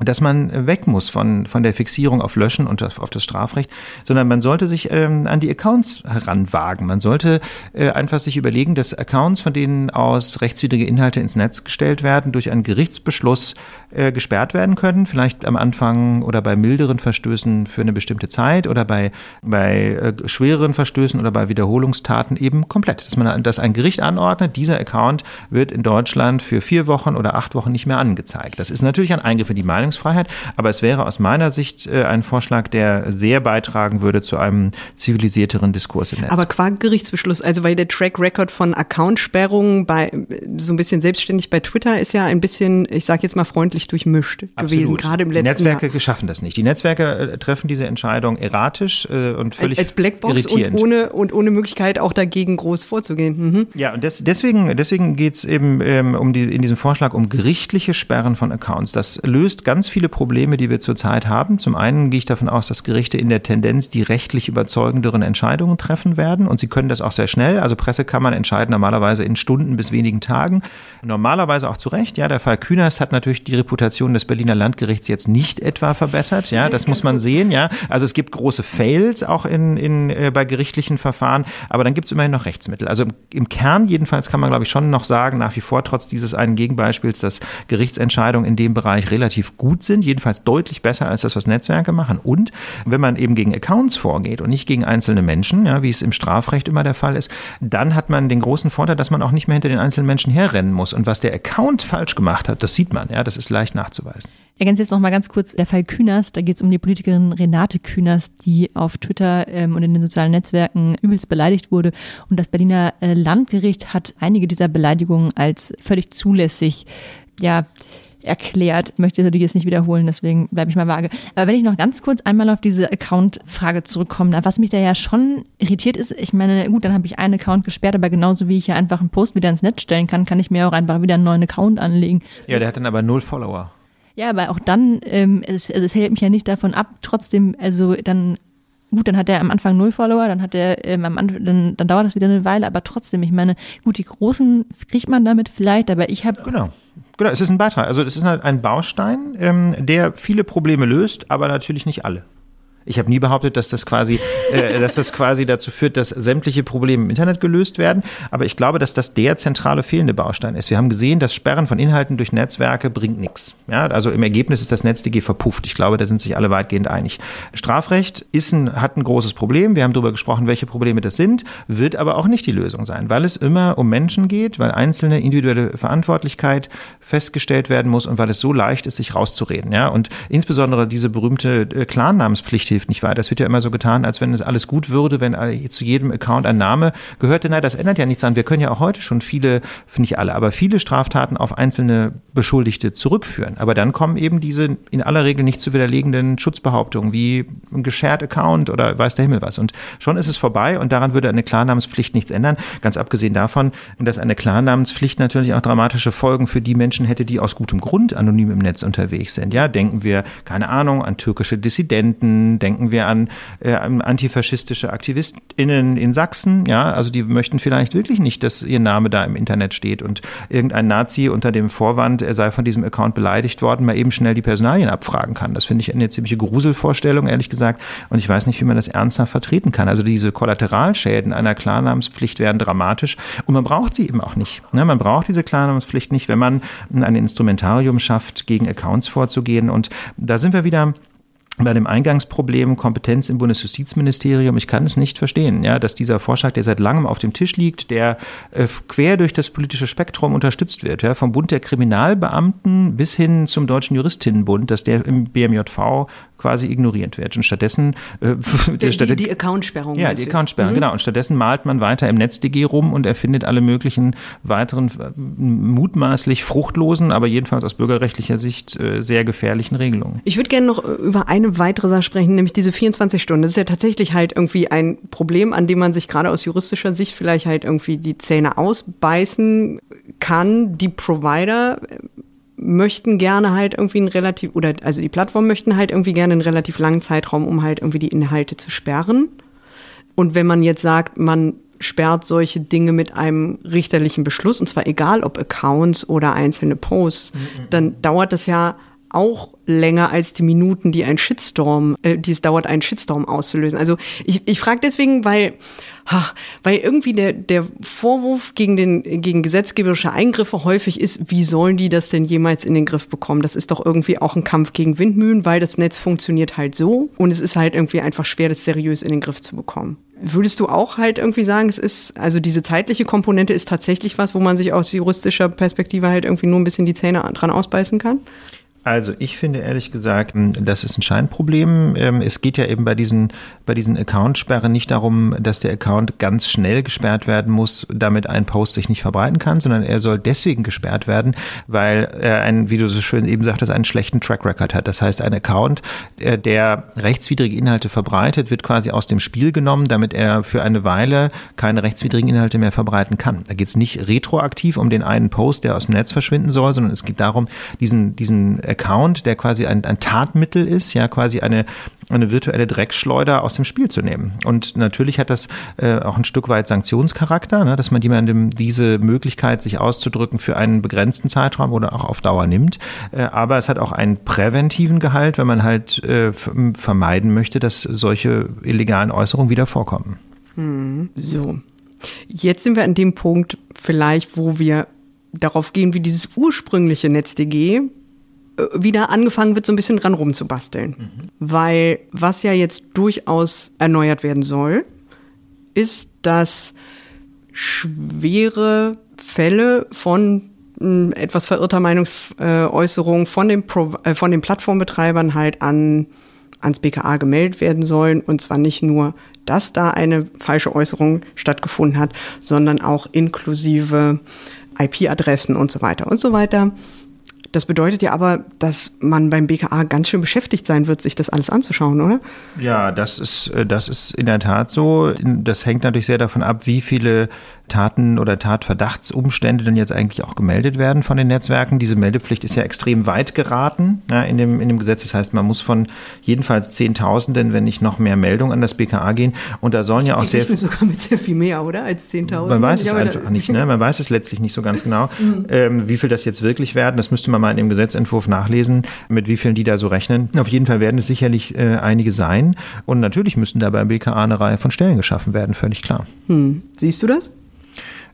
dass man weg muss von, von der Fixierung auf Löschen und auf, das Strafrecht, sondern man sollte sich ähm, an die Accounts heranwagen. Man sollte äh, einfach sich überlegen, dass Accounts, von denen aus rechtswidrige Inhalte ins Netz gestellt werden, durch einen Gerichtsbeschluss äh, gesperrt werden können. Vielleicht am Anfang oder bei milderen Verstößen für eine bestimmte Zeit oder bei, bei äh, schwereren Verstößen oder bei Wiederholungstaten eben komplett. Dass man dass ein Gericht anordnet, dieser Account wird in Deutschland für vier Wochen oder acht Wochen nicht mehr angezeigt. Das ist natürlich ein Eingriff in die Meinungsfreiheit, aber es wäre aus meiner Sicht äh, ein Vorschlag, der sehr beitragen würde zu einem zivilisierteren Diskurs im Netz. Aber qua Gerichtsbeschluss, also weil der Track Record von Accountsperrungen bei so ein bisschen selbstständig bei Twitter ist ja ein bisschen, ich sage jetzt mal freundlich durchmischt gewesen, Absolut. gerade im Die letzten Netzwerke Jahr. schaffen das nicht. Die Netzwerke äh, treffen diese Entscheidung erratisch äh, und völlig Als, als Blackbox irritierend. und ohne, und ohne Möglichkeit auch dagegen groß vorzugehen. Mhm. Ja, und des, deswegen, deswegen geht es eben ähm, um die, in diesem Vorschlag um gerichtliche Sperren von Accounts. Das löst ganz viele Probleme, die wir zurzeit haben. Zum einen gehe ich davon aus, dass Gerichte in der Tendenz die rechtlich überzeugenderen Entscheidungen treffen werden und sie können das auch sehr schnell. Also Pressekammern entscheiden normalerweise in Stunden bis wenigen Tagen. Normalerweise auch zu Recht. Ja, der Fall Kühners hat natürlich die Reputation des Berliner Landgerichts jetzt nicht etwa verbessert. Ja, das muss man sehen. Ja, also es gibt große Fails auch in, in, äh, bei gerichtlichen Verfahren, aber dann gibt es immerhin noch Rechtsmittel. Also im, im Kern jedenfalls kann man, glaube ich, schon noch sagen, nach wie vor trotz dieses einen Gegenbeispiels, dass Gerichtsentscheidungen in dem Bereich relativ gut sind, jedenfalls deutlich besser als das, was Netzwerke machen. Und wenn man eben gegen Accounts vorgeht und nicht gegen einzelne Menschen, ja, wie es im Strafrecht immer der Fall ist, dann hat man den großen Vorteil, dass man auch nicht mehr hinter den einzelnen Menschen herrennen muss. Und was der Account falsch gemacht hat, das sieht man, ja, das ist leicht nachzuweisen. Ergänze jetzt noch mal ganz kurz der Fall Kühners. Da geht es um die Politikerin Renate Kühners, die auf Twitter ähm, und in den sozialen Netzwerken übelst beleidigt wurde. Und das Berliner äh, Landgericht hat einige dieser Beleidigungen als völlig zulässig ja, erklärt. Ich möchte die jetzt nicht wiederholen, deswegen bleibe ich mal vage. Aber wenn ich noch ganz kurz einmal auf diese Account-Frage zurückkomme, na, was mich da ja schon irritiert ist, ich meine, gut, dann habe ich einen Account gesperrt, aber genauso wie ich ja einfach einen Post wieder ins Netz stellen kann, kann ich mir auch einfach wieder einen neuen Account anlegen. Ja, der hat dann aber null Follower. Ja, aber auch dann, ähm, es, also es hält mich ja nicht davon ab, trotzdem, also dann, gut, dann hat er am Anfang null Follower, dann hat er, ähm, am Anfang, dann, dann dauert das wieder eine Weile, aber trotzdem, ich meine, gut, die Großen kriegt man damit vielleicht, aber ich habe Genau. Genau, es ist ein Beitrag. Also es ist halt ein Baustein, ähm, der viele Probleme löst, aber natürlich nicht alle. Ich habe nie behauptet, dass das quasi, äh, dass das quasi dazu führt, dass sämtliche Probleme im Internet gelöst werden. Aber ich glaube, dass das der zentrale fehlende Baustein ist. Wir haben gesehen, das Sperren von Inhalten durch Netzwerke bringt nichts. Ja, also im Ergebnis ist das NetzDG verpufft. Ich glaube, da sind sich alle weitgehend einig. Strafrecht ist ein, hat ein großes Problem. Wir haben darüber gesprochen, welche Probleme das sind, wird aber auch nicht die Lösung sein, weil es immer um Menschen geht, weil einzelne individuelle Verantwortlichkeit festgestellt werden muss und weil es so leicht ist, sich rauszureden. Ja, und insbesondere diese berühmte äh, Klarnamenspflicht hilft nicht weiter. Es wird ja immer so getan, als wenn es alles gut würde, wenn zu jedem Account ein Name gehörte. Nein, das ändert ja nichts an. Wir können ja auch heute schon viele, nicht alle, aber viele Straftaten auf einzelne Beschuldigte zurückführen. Aber dann kommen eben diese in aller Regel nicht zu widerlegenden Schutzbehauptungen wie ein geshared Account oder weiß der Himmel was. Und schon ist es vorbei und daran würde eine Klarnamenspflicht nichts ändern. Ganz abgesehen davon, dass eine Klarnamenspflicht natürlich auch dramatische Folgen für die Menschen hätte, die aus gutem Grund anonym im Netz unterwegs sind. Ja, denken wir, keine Ahnung, an türkische Dissidenten, denken wir an, äh, an antifaschistische AktivistInnen in Sachsen. Ja, also die möchten vielleicht wirklich nicht, dass ihr Name da im Internet steht und irgendein Nazi unter dem Vorwand, er sei von diesem Account beleidigt worden, mal eben schnell die Personalien abfragen kann. Das finde ich eine ziemliche Gruselvorstellung, ehrlich gesagt. Und ich weiß nicht, wie man das ernsthaft vertreten kann. Also diese Kollateralschäden einer Klarnamenspflicht werden dramatisch und man braucht sie eben auch nicht. Ne? Man braucht diese Klarnamenspflicht nicht, wenn man ein Instrumentarium schafft, gegen Accounts vorzugehen. Und da sind wir wieder bei dem Eingangsproblem Kompetenz im Bundesjustizministerium, ich kann es nicht verstehen, ja, dass dieser Vorschlag, der seit langem auf dem Tisch liegt, der äh, quer durch das politische Spektrum unterstützt wird, ja, vom Bund der Kriminalbeamten bis hin zum Deutschen Juristinnenbund, dass der im BMJV quasi ignoriert wird. Und stattdessen äh, die, die, die Accountsperrung. Ja, die Accountsperrung, mhm. genau. Und stattdessen malt man weiter im NetzDG rum und erfindet alle möglichen weiteren äh, mutmaßlich fruchtlosen, aber jedenfalls aus bürgerrechtlicher Sicht äh, sehr gefährlichen Regelungen. Ich würde gerne noch über eine weitere Sache sprechen, nämlich diese 24 Stunden. Das ist ja tatsächlich halt irgendwie ein Problem, an dem man sich gerade aus juristischer Sicht vielleicht halt irgendwie die Zähne ausbeißen kann. Die Provider möchten gerne halt irgendwie einen relativ, oder also die Plattformen möchten halt irgendwie gerne einen relativ langen Zeitraum, um halt irgendwie die Inhalte zu sperren. Und wenn man jetzt sagt, man sperrt solche Dinge mit einem richterlichen Beschluss, und zwar egal ob Accounts oder einzelne Posts, mhm. dann dauert das ja auch länger als die Minuten, die ein Shitstorm, äh, die es dauert, einen Shitstorm auszulösen. Also ich, ich frage deswegen, weil, ha, weil irgendwie der, der Vorwurf gegen, den, gegen gesetzgeberische Eingriffe häufig ist, wie sollen die das denn jemals in den Griff bekommen? Das ist doch irgendwie auch ein Kampf gegen Windmühlen, weil das Netz funktioniert halt so und es ist halt irgendwie einfach schwer, das seriös in den Griff zu bekommen. Würdest du auch halt irgendwie sagen, es ist, also diese zeitliche Komponente ist tatsächlich was, wo man sich aus juristischer Perspektive halt irgendwie nur ein bisschen die Zähne dran ausbeißen kann? Also ich finde ehrlich gesagt, das ist ein Scheinproblem. Ähm, es geht ja eben bei diesen, bei diesen Accountsperren nicht darum, dass der Account ganz schnell gesperrt werden muss, damit ein Post sich nicht verbreiten kann, sondern er soll deswegen gesperrt werden, weil er einen, wie du so schön eben sagtest, einen schlechten Track Record hat. Das heißt, ein Account, äh, der rechtswidrige Inhalte verbreitet, wird quasi aus dem Spiel genommen, damit er für eine Weile keine rechtswidrigen Inhalte mehr verbreiten kann. Da geht es nicht retroaktiv um den einen Post, der aus dem Netz verschwinden soll, sondern es geht darum, diesen, diesen Account, der quasi ein, ein Tatmittel ist, ja quasi eine, eine virtuelle Dreckschleuder aus dem Spiel zu nehmen. Und natürlich hat das äh, auch ein Stück weit Sanktionscharakter, ne, dass man jemandem diese Möglichkeit, sich auszudrücken, für einen begrenzten Zeitraum oder auch auf Dauer nimmt. Äh, aber es hat auch einen präventiven Gehalt, wenn man halt äh, vermeiden möchte, dass solche illegalen Äußerungen wieder vorkommen. Hm, so. Jetzt sind wir an dem Punkt vielleicht, wo wir darauf gehen, wie dieses ursprüngliche NetzDG wieder angefangen wird, so ein bisschen dran rumzubasteln. Mhm. Weil was ja jetzt durchaus erneuert werden soll, ist, dass schwere Fälle von hm, etwas verirrter Meinungsäußerung von, den äh, von den Plattformbetreibern halt an, ans BKA gemeldet werden sollen. Und zwar nicht nur, dass da eine falsche Äußerung stattgefunden hat, sondern auch inklusive IP-Adressen und so weiter und so weiter. Das bedeutet ja aber, dass man beim BKA ganz schön beschäftigt sein wird, sich das alles anzuschauen, oder? Ja, das ist, äh, das ist in der Tat so. Das hängt natürlich sehr davon ab, wie viele Taten oder Tatverdachtsumstände denn jetzt eigentlich auch gemeldet werden von den Netzwerken. Diese Meldepflicht ist ja extrem weit geraten ja, in, dem, in dem Gesetz. Das heißt, man muss von jedenfalls Zehntausenden, wenn nicht noch mehr Meldungen an das BKA gehen. Und da sollen ja auch sehr. Ich sogar mit sehr viel mehr, oder? Als Zehntausend. Man weiß es einfach nicht, ne? Man weiß es letztlich nicht so ganz genau, mhm. ähm, wie viel das jetzt wirklich werden. Das müsste man mal in dem Gesetzentwurf nachlesen, mit wie vielen die da so rechnen. Auf jeden Fall werden es sicherlich äh, einige sein. Und natürlich müssten da beim BKA eine Reihe von Stellen geschaffen werden, völlig klar. Hm. Siehst du das?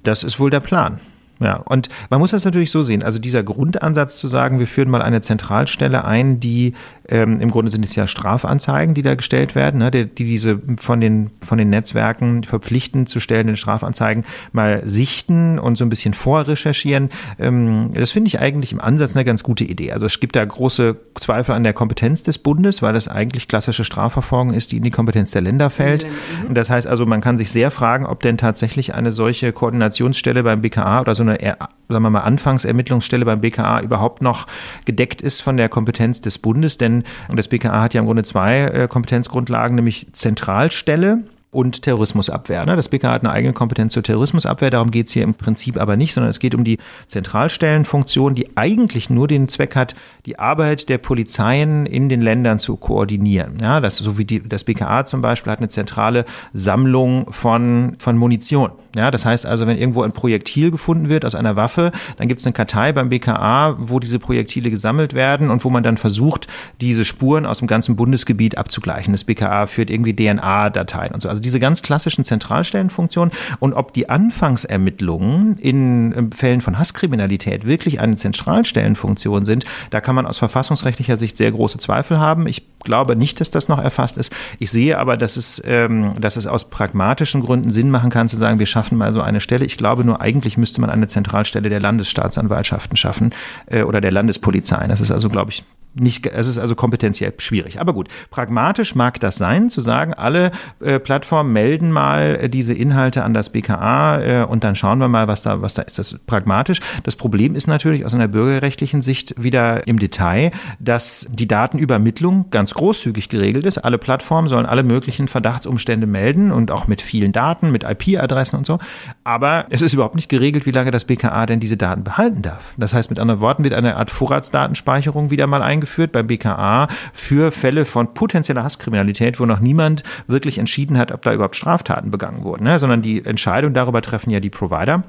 Das ist wohl der Plan. Ja, und man muss das natürlich so sehen. Also dieser Grundansatz zu sagen, wir führen mal eine Zentralstelle ein, die ähm, im Grunde sind es ja Strafanzeigen, die da gestellt werden, ne, die, die diese von den, von den Netzwerken verpflichten zu stellenden Strafanzeigen mal sichten und so ein bisschen vorrecherchieren. Ähm, das finde ich eigentlich im Ansatz eine ganz gute Idee. Also es gibt da große Zweifel an der Kompetenz des Bundes, weil das eigentlich klassische Strafverfolgung ist, die in die Kompetenz der Länder fällt. Mhm. Das heißt also, man kann sich sehr fragen, ob denn tatsächlich eine solche Koordinationsstelle beim BKA oder so eine eine, sagen wir mal, Anfangsermittlungsstelle beim BKA überhaupt noch gedeckt ist von der Kompetenz des Bundes. Denn das BKA hat ja im Grunde zwei äh, Kompetenzgrundlagen, nämlich Zentralstelle und Terrorismusabwehr. Ne? Das BK hat eine eigene Kompetenz zur Terrorismusabwehr, darum geht es hier im Prinzip aber nicht, sondern es geht um die Zentralstellenfunktion, die eigentlich nur den Zweck hat, die Arbeit der Polizeien in den Ländern zu koordinieren. Ja, das, so wie die, das BKA zum Beispiel hat eine zentrale Sammlung von, von Munition. Ja, das heißt also, wenn irgendwo ein Projektil gefunden wird aus einer Waffe, dann gibt es eine Kartei beim BKA, wo diese Projektile gesammelt werden und wo man dann versucht, diese Spuren aus dem ganzen Bundesgebiet abzugleichen. Das BKA führt irgendwie DNA-Dateien und so. Also also diese ganz klassischen Zentralstellenfunktionen und ob die Anfangsermittlungen in Fällen von Hasskriminalität wirklich eine Zentralstellenfunktion sind, da kann man aus verfassungsrechtlicher Sicht sehr große Zweifel haben. Ich glaube nicht, dass das noch erfasst ist. Ich sehe aber, dass es, ähm, dass es aus pragmatischen Gründen Sinn machen kann, zu sagen, wir schaffen mal so eine Stelle. Ich glaube nur, eigentlich müsste man eine Zentralstelle der Landesstaatsanwaltschaften schaffen äh, oder der Landespolizeien. Das ist also, glaube ich, nicht, es ist also kompetenziell schwierig. Aber gut, pragmatisch mag das sein, zu sagen, alle äh, Plattformen melden mal äh, diese Inhalte an das BKA äh, und dann schauen wir mal, was da, was da ist. Das pragmatisch. Das Problem ist natürlich aus einer bürgerrechtlichen Sicht wieder im Detail, dass die Datenübermittlung ganz großzügig geregelt ist. Alle Plattformen sollen alle möglichen Verdachtsumstände melden und auch mit vielen Daten, mit IP-Adressen und so. Aber es ist überhaupt nicht geregelt, wie lange das BKA denn diese Daten behalten darf. Das heißt, mit anderen Worten wird eine Art Vorratsdatenspeicherung wieder mal eingeführt eingeführt beim BKA für Fälle von potenzieller Hasskriminalität, wo noch niemand wirklich entschieden hat, ob da überhaupt Straftaten begangen wurden, ne? sondern die Entscheidung darüber treffen ja die Provider.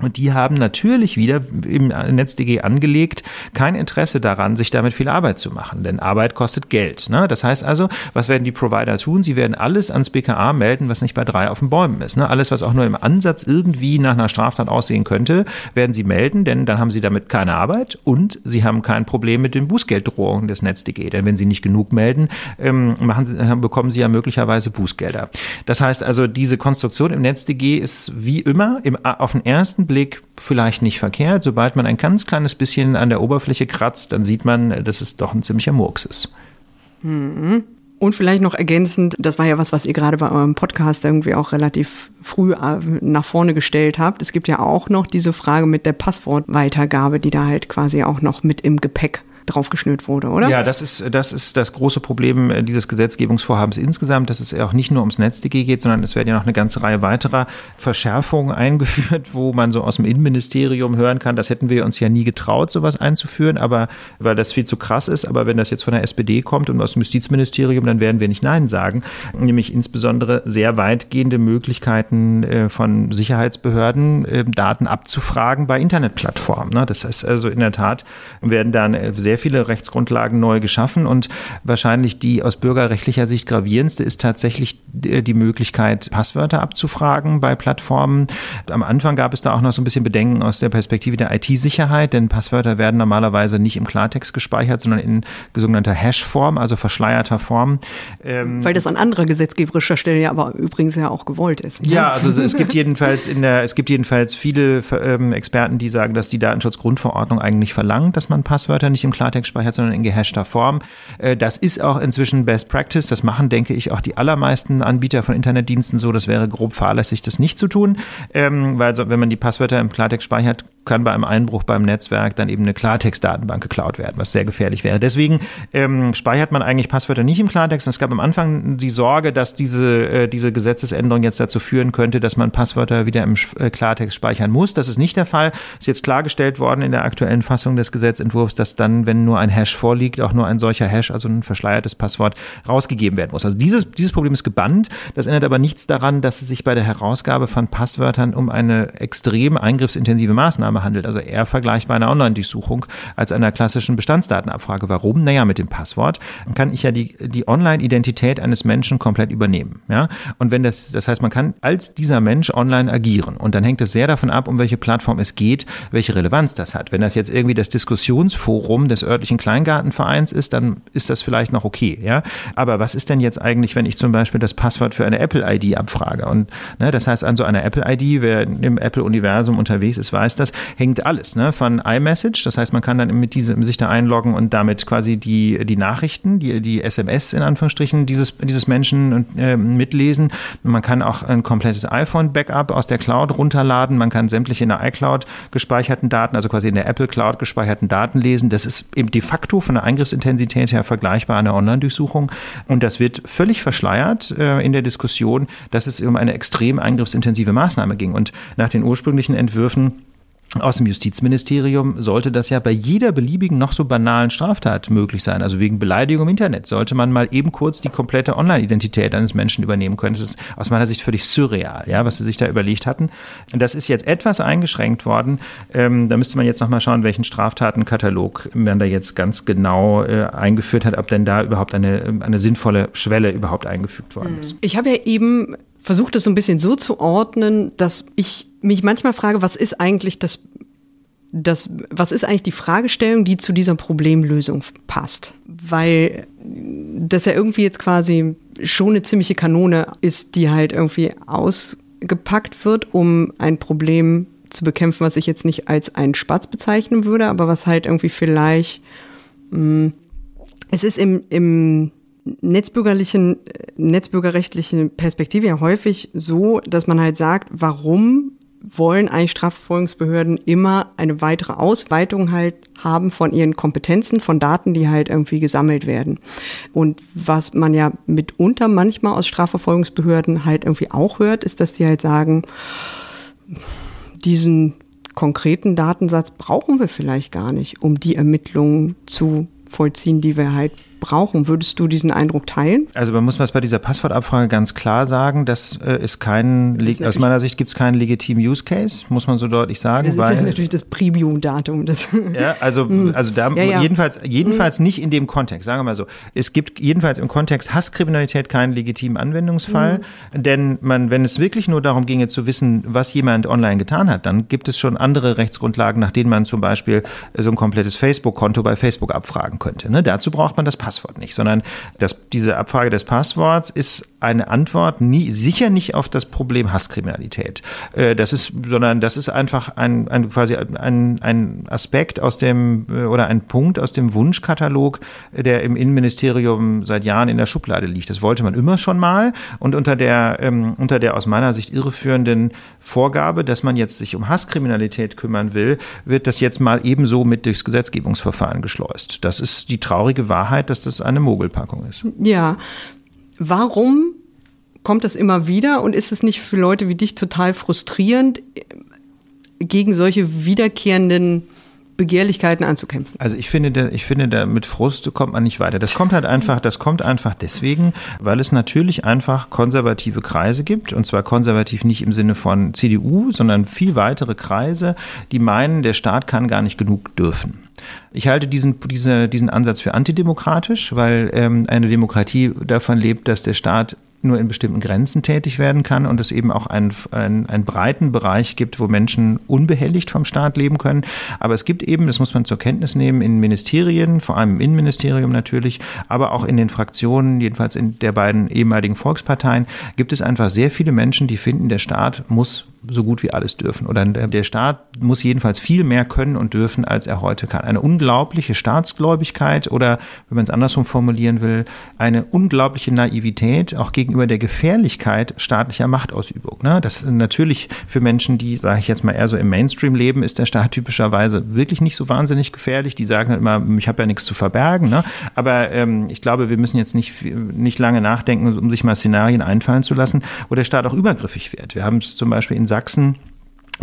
Und die haben natürlich wieder im NetzDG angelegt, kein Interesse daran, sich damit viel Arbeit zu machen, denn Arbeit kostet Geld. Ne? Das heißt also, was werden die Provider tun? Sie werden alles ans BKA melden, was nicht bei drei auf den Bäumen ist. Ne? Alles, was auch nur im Ansatz irgendwie nach einer Straftat aussehen könnte, werden sie melden, denn dann haben sie damit keine Arbeit und sie haben kein Problem mit den Bußgelddrohungen des NetzDG. Denn wenn sie nicht genug melden, ähm, sie, bekommen sie ja möglicherweise Bußgelder. Das heißt also, diese Konstruktion im NetzDG ist wie immer im, auf den ersten Blick vielleicht nicht verkehrt. Sobald man ein ganz kleines bisschen an der Oberfläche kratzt, dann sieht man, dass es doch ein ziemlicher Murks ist. Mhm. Und vielleicht noch ergänzend, das war ja was, was ihr gerade bei eurem Podcast irgendwie auch relativ früh äh, nach vorne gestellt habt. Es gibt ja auch noch diese Frage mit der Passwortweitergabe, die da halt quasi auch noch mit im Gepäck draufgeschnürt wurde, oder? Ja, das ist, das ist das große Problem äh, dieses Gesetzgebungsvorhabens insgesamt, dass es auch nicht nur ums NetzDG geht, sondern es werden ja noch eine ganze Reihe weiterer Verschärfungen eingeführt, wo man so aus dem Innenministerium hören kann, das hätten wir uns ja nie getraut, sowas einzuführen, aber weil das viel zu krass ist, aber wenn das jetzt von der SPD kommt und aus dem Justizministerium, dann werden wir nicht Nein sagen, nämlich insbesondere sehr weitgehende Möglichkeiten äh, von Sicherheitsbehörden, äh, Daten abzufragen bei Internetplattformen. Ne? Das heißt also in der Tat werden dann sehr sehr viele Rechtsgrundlagen neu geschaffen und wahrscheinlich die aus bürgerrechtlicher Sicht gravierendste ist tatsächlich die Möglichkeit, Passwörter abzufragen bei Plattformen. Am Anfang gab es da auch noch so ein bisschen Bedenken aus der Perspektive der IT-Sicherheit, denn Passwörter werden normalerweise nicht im Klartext gespeichert, sondern in sogenannter Hash-Form, also verschleierter Form. Ähm Weil das an anderer gesetzgeberischer Stelle ja aber übrigens ja auch gewollt ist. Ne? Ja, also es gibt jedenfalls in der, es gibt jedenfalls viele ähm, Experten, die sagen, dass die Datenschutzgrundverordnung eigentlich verlangt, dass man Passwörter nicht im Klartext Klartext speichert, sondern in gehashter Form. Äh, das ist auch inzwischen Best Practice. Das machen, denke ich, auch die allermeisten Anbieter von Internetdiensten so. Das wäre grob fahrlässig, das nicht zu tun, ähm, weil wenn man die Passwörter im Klartext speichert, kann bei einem Einbruch beim Netzwerk dann eben eine Klartext-Datenbank geklaut werden, was sehr gefährlich wäre. Deswegen ähm, speichert man eigentlich Passwörter nicht im Klartext. es gab am Anfang die Sorge, dass diese, äh, diese Gesetzesänderung jetzt dazu führen könnte, dass man Passwörter wieder im äh, Klartext speichern muss. Das ist nicht der Fall. Ist jetzt klargestellt worden in der aktuellen Fassung des Gesetzentwurfs, dass dann, wenn nur ein Hash vorliegt, auch nur ein solcher Hash, also ein verschleiertes Passwort, rausgegeben werden muss. Also dieses, dieses Problem ist gebannt. Das ändert aber nichts daran, dass es sich bei der Herausgabe von Passwörtern um eine extrem eingriffsintensive Maßnahme Datenannahme handelt, also eher vergleichbar einer Online-Durchsuchung als einer klassischen Bestandsdatenabfrage. Warum? Naja, mit dem Passwort kann ich ja die, die Online-Identität eines Menschen komplett übernehmen. Ja? Und wenn das, das heißt, man kann als dieser Mensch online agieren. Und dann hängt es sehr davon ab, um welche Plattform es geht, welche Relevanz das hat. Wenn das jetzt irgendwie das Diskussionsforum des örtlichen Kleingartenvereins ist, dann ist das vielleicht noch okay. Ja? Aber was ist denn jetzt eigentlich, wenn ich zum Beispiel das Passwort für eine Apple-ID abfrage? Und ne, das heißt, an so einer Apple-ID, wer im Apple-Universum unterwegs ist, weiß das, hängt alles ne? von iMessage. Das heißt, man kann dann mit diesem sich da einloggen und damit quasi die, die Nachrichten, die, die SMS in Anführungsstrichen dieses, dieses Menschen äh, mitlesen. Man kann auch ein komplettes iPhone-Backup aus der Cloud runterladen. Man kann sämtliche in der iCloud gespeicherten Daten, also quasi in der Apple Cloud gespeicherten Daten lesen. Das ist eben de facto von der Eingriffsintensität her vergleichbar einer Online-Durchsuchung. Und das wird völlig verschleiert äh, in der Diskussion, dass es um eine extrem eingriffsintensive Maßnahme ging. Und nach den ursprünglichen Entwürfen aus dem Justizministerium sollte das ja bei jeder beliebigen noch so banalen Straftat möglich sein. Also wegen Beleidigung im Internet sollte man mal eben kurz die komplette Online-Identität eines Menschen übernehmen können. Das ist aus meiner Sicht völlig surreal, ja, was sie sich da überlegt hatten. Das ist jetzt etwas eingeschränkt worden. Ähm, da müsste man jetzt noch mal schauen, welchen Straftatenkatalog man da jetzt ganz genau äh, eingeführt hat, ob denn da überhaupt eine, eine sinnvolle Schwelle überhaupt eingefügt worden ist. Ich habe ja eben versucht, das so ein bisschen so zu ordnen, dass ich mich manchmal frage, was ist eigentlich das, das, was ist eigentlich die Fragestellung, die zu dieser Problemlösung passt? Weil das ja irgendwie jetzt quasi schon eine ziemliche Kanone ist, die halt irgendwie ausgepackt wird, um ein Problem zu bekämpfen, was ich jetzt nicht als einen Spatz bezeichnen würde, aber was halt irgendwie vielleicht, mh, hm, es ist im, im netzbürgerlichen, netzbürgerrechtlichen Perspektive ja häufig so, dass man halt sagt, warum wollen eigentlich Strafverfolgungsbehörden immer eine weitere Ausweitung halt haben von ihren Kompetenzen, von Daten, die halt irgendwie gesammelt werden. Und was man ja mitunter manchmal aus Strafverfolgungsbehörden halt irgendwie auch hört, ist, dass die halt sagen, diesen konkreten Datensatz brauchen wir vielleicht gar nicht, um die Ermittlungen zu vollziehen, die wir halt brauchen. Würdest du diesen Eindruck teilen? Also man muss was bei dieser Passwortabfrage ganz klar sagen, das äh, ist kein, das ist aus meiner Sicht gibt es keinen legitimen Use Case, muss man so deutlich sagen. Das weil, ist ja natürlich das Premium-Datum. Ja, also, hm. also da ja, ja. jedenfalls, jedenfalls hm. nicht in dem Kontext, sagen wir mal so. Es gibt jedenfalls im Kontext Hasskriminalität keinen legitimen Anwendungsfall, mhm. denn man, wenn es wirklich nur darum ginge zu wissen, was jemand online getan hat, dann gibt es schon andere Rechtsgrundlagen, nach denen man zum Beispiel so ein komplettes Facebook-Konto bei Facebook abfragen könnte. Ne? Dazu braucht man das Passwort nicht, sondern das, diese Abfrage des Passworts ist eine Antwort nie, sicher nicht auf das Problem Hasskriminalität. Äh, das ist, sondern das ist einfach ein, ein quasi ein, ein Aspekt aus dem äh, oder ein Punkt aus dem Wunschkatalog, der im Innenministerium seit Jahren in der Schublade liegt. Das wollte man immer schon mal und unter der, ähm, unter der aus meiner Sicht irreführenden Vorgabe, dass man jetzt sich um Hasskriminalität kümmern will, wird das jetzt mal ebenso mit durchs Gesetzgebungsverfahren geschleust. Das ist die traurige Wahrheit, dass dass das eine Mogelpackung ist. Ja. Warum kommt das immer wieder und ist es nicht für Leute wie dich total frustrierend, gegen solche wiederkehrenden Begehrlichkeiten anzukämpfen. Also ich finde, ich finde, da mit Frust kommt man nicht weiter. Das kommt halt einfach, das kommt einfach deswegen, weil es natürlich einfach konservative Kreise gibt und zwar konservativ nicht im Sinne von CDU, sondern viel weitere Kreise, die meinen, der Staat kann gar nicht genug dürfen. Ich halte diesen, diese, diesen Ansatz für antidemokratisch, weil ähm, eine Demokratie davon lebt, dass der Staat nur in bestimmten Grenzen tätig werden kann und es eben auch einen, einen, einen breiten Bereich gibt, wo Menschen unbehelligt vom Staat leben können. Aber es gibt eben, das muss man zur Kenntnis nehmen, in Ministerien, vor allem im Innenministerium natürlich, aber auch in den Fraktionen, jedenfalls in der beiden ehemaligen Volksparteien, gibt es einfach sehr viele Menschen, die finden, der Staat muss so gut wie alles dürfen. Oder der Staat muss jedenfalls viel mehr können und dürfen, als er heute kann. Eine unglaubliche Staatsgläubigkeit oder, wenn man es andersrum formulieren will, eine unglaubliche Naivität auch gegenüber der Gefährlichkeit staatlicher Machtausübung. Ne? Das natürlich für Menschen, die, sage ich jetzt mal, eher so im Mainstream leben, ist der Staat typischerweise wirklich nicht so wahnsinnig gefährlich. Die sagen halt immer, ich habe ja nichts zu verbergen. Ne? Aber ähm, ich glaube, wir müssen jetzt nicht, nicht lange nachdenken, um sich mal Szenarien einfallen zu lassen, wo der Staat auch übergriffig wird. Wir haben es zum Beispiel in Sachsen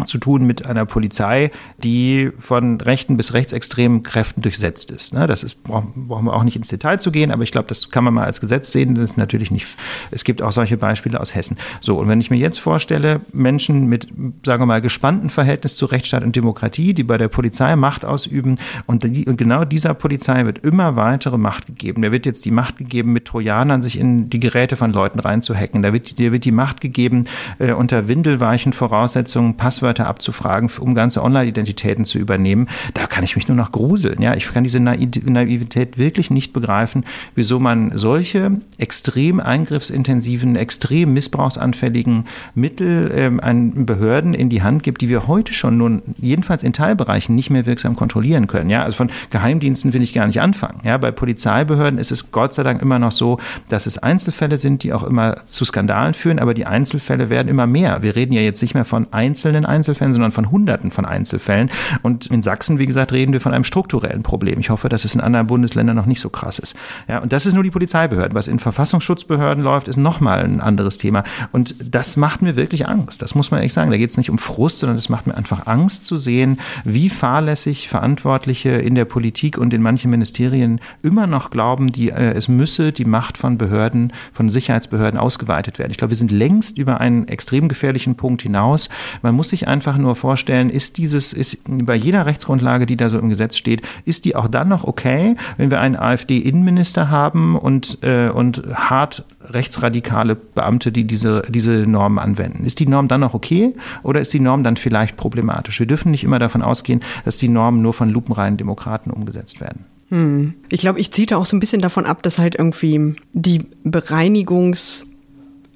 zu tun mit einer Polizei, die von rechten bis rechtsextremen Kräften durchsetzt ist. Ne? Das ist, brauchen wir auch nicht ins Detail zu gehen, aber ich glaube, das kann man mal als Gesetz sehen. Das ist natürlich nicht, es gibt auch solche Beispiele aus Hessen. So, und wenn ich mir jetzt vorstelle, Menschen mit, sagen wir mal, gespannten Verhältnis zu Rechtsstaat und Demokratie, die bei der Polizei Macht ausüben und, die, und genau dieser Polizei wird immer weitere Macht gegeben. Da wird jetzt die Macht gegeben, mit Trojanern sich in die Geräte von Leuten reinzuhacken. Da wird, da wird die Macht gegeben, äh, unter windelweichen Voraussetzungen Passwörter Passwörter abzufragen, um ganze Online-Identitäten zu übernehmen, da kann ich mich nur noch gruseln. Ja, ich kann diese Naivität wirklich nicht begreifen, wieso man solche extrem eingriffsintensiven, extrem missbrauchsanfälligen Mittel ähm, an Behörden in die Hand gibt, die wir heute schon nun jedenfalls in Teilbereichen nicht mehr wirksam kontrollieren können. Ja, also von Geheimdiensten will ich gar nicht anfangen. Ja, bei Polizeibehörden ist es Gott sei Dank immer noch so, dass es Einzelfälle sind, die auch immer zu Skandalen führen, aber die Einzelfälle werden immer mehr. Wir reden ja jetzt nicht mehr von einzelnen Einzelfällen, sondern von Hunderten von Einzelfällen. Und in Sachsen, wie gesagt, reden wir von einem strukturellen Problem. Ich hoffe, dass es in anderen Bundesländern noch nicht so krass ist. Ja, und das ist nur die Polizeibehörden. Was in Verfassungsschutzbehörden läuft, ist nochmal ein anderes Thema. Und das macht mir wirklich Angst. Das muss man ehrlich sagen. Da geht es nicht um Frust, sondern es macht mir einfach Angst zu sehen, wie fahrlässig Verantwortliche in der Politik und in manchen Ministerien immer noch glauben, die, äh, es müsse die Macht von Behörden, von Sicherheitsbehörden ausgeweitet werden. Ich glaube, wir sind längst über einen extrem gefährlichen Punkt hinaus. Man muss sich einfach nur vorstellen, ist dieses, ist bei jeder Rechtsgrundlage, die da so im Gesetz steht, ist die auch dann noch okay, wenn wir einen AfD-Innenminister haben und, äh, und hart rechtsradikale Beamte, die diese, diese Normen anwenden. Ist die Norm dann noch okay oder ist die Norm dann vielleicht problematisch? Wir dürfen nicht immer davon ausgehen, dass die Normen nur von lupenreinen Demokraten umgesetzt werden. Hm. Ich glaube, ich ziehe da auch so ein bisschen davon ab, dass halt irgendwie die Bereinigungs-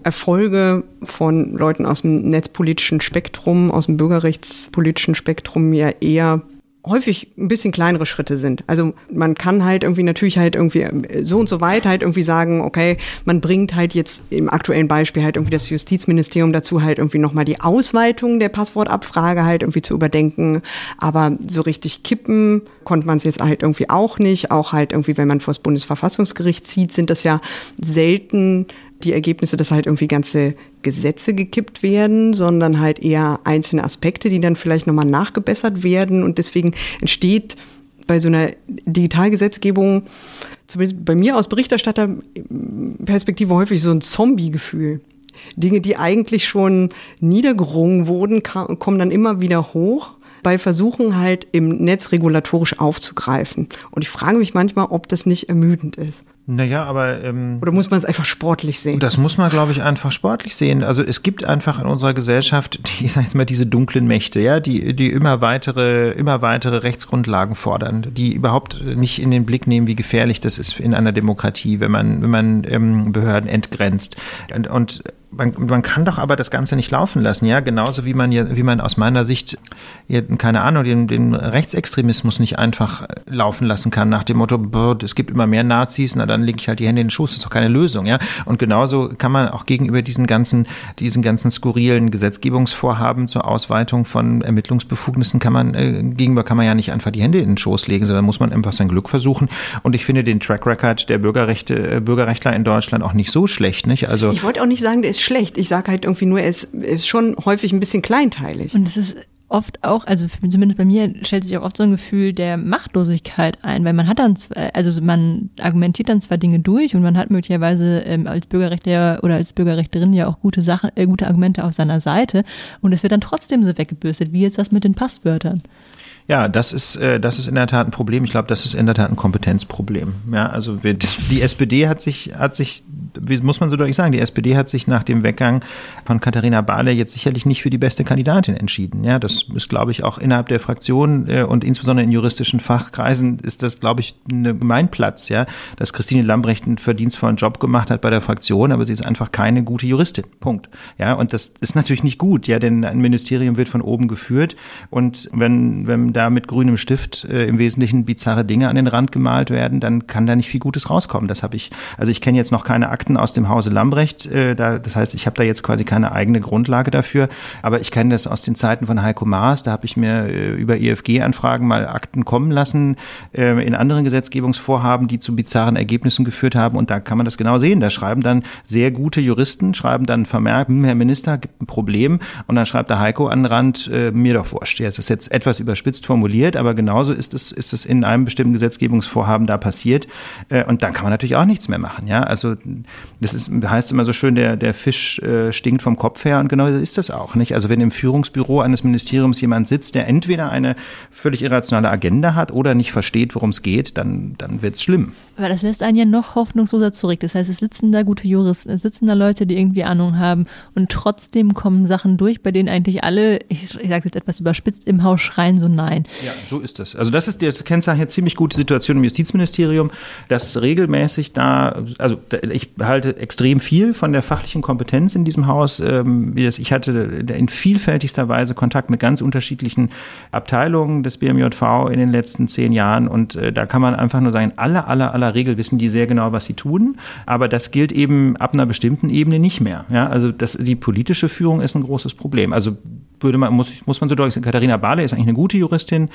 Erfolge von Leuten aus dem netzpolitischen Spektrum, aus dem bürgerrechtspolitischen Spektrum ja eher häufig ein bisschen kleinere Schritte sind. Also man kann halt irgendwie natürlich halt irgendwie so und so weit halt irgendwie sagen, okay, man bringt halt jetzt im aktuellen Beispiel halt irgendwie das Justizministerium dazu halt irgendwie nochmal die Ausweitung der Passwortabfrage halt irgendwie zu überdenken. Aber so richtig kippen konnte man es jetzt halt irgendwie auch nicht. Auch halt irgendwie, wenn man vor das Bundesverfassungsgericht zieht, sind das ja selten die Ergebnisse, dass halt irgendwie ganze Gesetze gekippt werden, sondern halt eher einzelne Aspekte, die dann vielleicht nochmal nachgebessert werden. Und deswegen entsteht bei so einer Digitalgesetzgebung, zumindest bei mir aus Berichterstatterperspektive, häufig so ein Zombie-Gefühl. Dinge, die eigentlich schon niedergerungen wurden, kommen dann immer wieder hoch bei Versuchen halt im Netz regulatorisch aufzugreifen. Und ich frage mich manchmal, ob das nicht ermüdend ist. Naja, aber. Ähm, Oder muss man es einfach sportlich sehen? Das muss man, glaube ich, einfach sportlich sehen. Also es gibt einfach in unserer Gesellschaft, die, ich sag jetzt mal, diese dunklen Mächte, ja, die, die immer weitere, immer weitere Rechtsgrundlagen fordern, die überhaupt nicht in den Blick nehmen, wie gefährlich das ist in einer Demokratie, wenn man, wenn man ähm, Behörden entgrenzt. Und, und man, man kann doch aber das Ganze nicht laufen lassen, ja, genauso wie man wie man aus meiner Sicht, keine Ahnung, den, den Rechtsextremismus nicht einfach laufen lassen kann, nach dem Motto, es gibt immer mehr Nazis, na dann lege ich halt die Hände in den Schoß, das ist doch keine Lösung, ja. Und genauso kann man auch gegenüber diesen ganzen, diesen ganzen skurrilen Gesetzgebungsvorhaben zur Ausweitung von Ermittlungsbefugnissen kann man, äh, gegenüber kann man ja nicht einfach die Hände in den Schoß legen, sondern muss man einfach sein Glück versuchen. Und ich finde den Track Record der Bürgerrechte, äh, Bürgerrechtler in Deutschland auch nicht so schlecht, nicht? Also. Ich wollte auch nicht sagen, der ist ist schlecht. Ich sage halt irgendwie nur, er ist, ist schon häufig ein bisschen kleinteilig. Und es ist oft auch, also zumindest bei mir stellt sich auch oft so ein Gefühl der Machtlosigkeit ein, weil man hat dann, also man argumentiert dann zwar Dinge durch und man hat möglicherweise ähm, als Bürgerrechtler oder als Bürgerrechterin ja auch gute Sachen, äh, gute Argumente auf seiner Seite und es wird dann trotzdem so weggebürstet, wie jetzt das mit den Passwörtern. Ja, das ist, äh, das ist in der Tat ein Problem. Ich glaube, das ist in der Tat ein Kompetenzproblem. Ja, also wir, die SPD hat sich, hat sich, wie muss man so deutlich sagen, die SPD hat sich nach dem Weggang von Katharina Barley jetzt sicherlich nicht für die beste Kandidatin entschieden. Ja, das ist, glaube ich, auch innerhalb der Fraktion äh, und insbesondere in juristischen Fachkreisen ist das, glaube ich, ein Gemeinplatz, ja, dass Christine Lambrecht einen verdienstvollen Job gemacht hat bei der Fraktion, aber sie ist einfach keine gute Juristin. Punkt. Ja, und das ist natürlich nicht gut, ja, denn ein Ministerium wird von oben geführt und wenn, wenn da mit grünem Stift äh, im Wesentlichen bizarre Dinge an den Rand gemalt werden, dann kann da nicht viel Gutes rauskommen. Das habe ich, also ich kenne jetzt noch keine Akten aus dem Hause Lambrecht, äh, da, das heißt, ich habe da jetzt quasi keine eigene Grundlage dafür, aber ich kenne das aus den Zeiten von Heiko Maas, da habe ich mir äh, über IFG-Anfragen mal Akten kommen lassen äh, in anderen Gesetzgebungsvorhaben, die zu bizarren Ergebnissen geführt haben und da kann man das genau sehen. Da schreiben dann sehr gute Juristen, schreiben dann vermerkt, hm, Herr Minister, gibt ein Problem und dann schreibt der Heiko an den Rand, äh, mir doch wurscht. Das ist jetzt etwas überspitzt formuliert, aber genauso ist es, ist es in einem bestimmten Gesetzgebungsvorhaben da passiert äh, und dann kann man natürlich auch nichts mehr machen. Ja, also das ist, heißt immer so schön, der, der Fisch äh, stinkt vom Kopf her und genau so ist das auch nicht. Also wenn im Führungsbüro eines Ministeriums jemand sitzt, der entweder eine völlig irrationale Agenda hat oder nicht versteht, worum es geht, dann, dann wird es schlimm. Aber das lässt einen ja noch hoffnungsloser zurück. Das heißt, es sitzen da gute Juristen, es sitzen da Leute, die irgendwie Ahnung haben und trotzdem kommen Sachen durch, bei denen eigentlich alle, ich, ich sage jetzt etwas überspitzt, im Haus schreien so nein. Ja, so ist das. Also das ist das Kennzeichen eine ziemlich gute Situation im Justizministerium, dass regelmäßig da, also ich halte extrem viel von der fachlichen Kompetenz in diesem Haus. Ähm, ich hatte in vielfältigster Weise Kontakt mit ganz unterschiedlichen Abteilungen des BMJV in den letzten zehn Jahren und äh, da kann man einfach nur sagen, alle, alle, aller Regel wissen die sehr genau, was sie tun, aber das gilt eben ab einer bestimmten Ebene nicht mehr. Ja, also das, die politische Führung ist ein großes Problem. Also würde man, muss, muss man so deutlich sagen, Katharina Barley ist eigentlich eine gute Juristin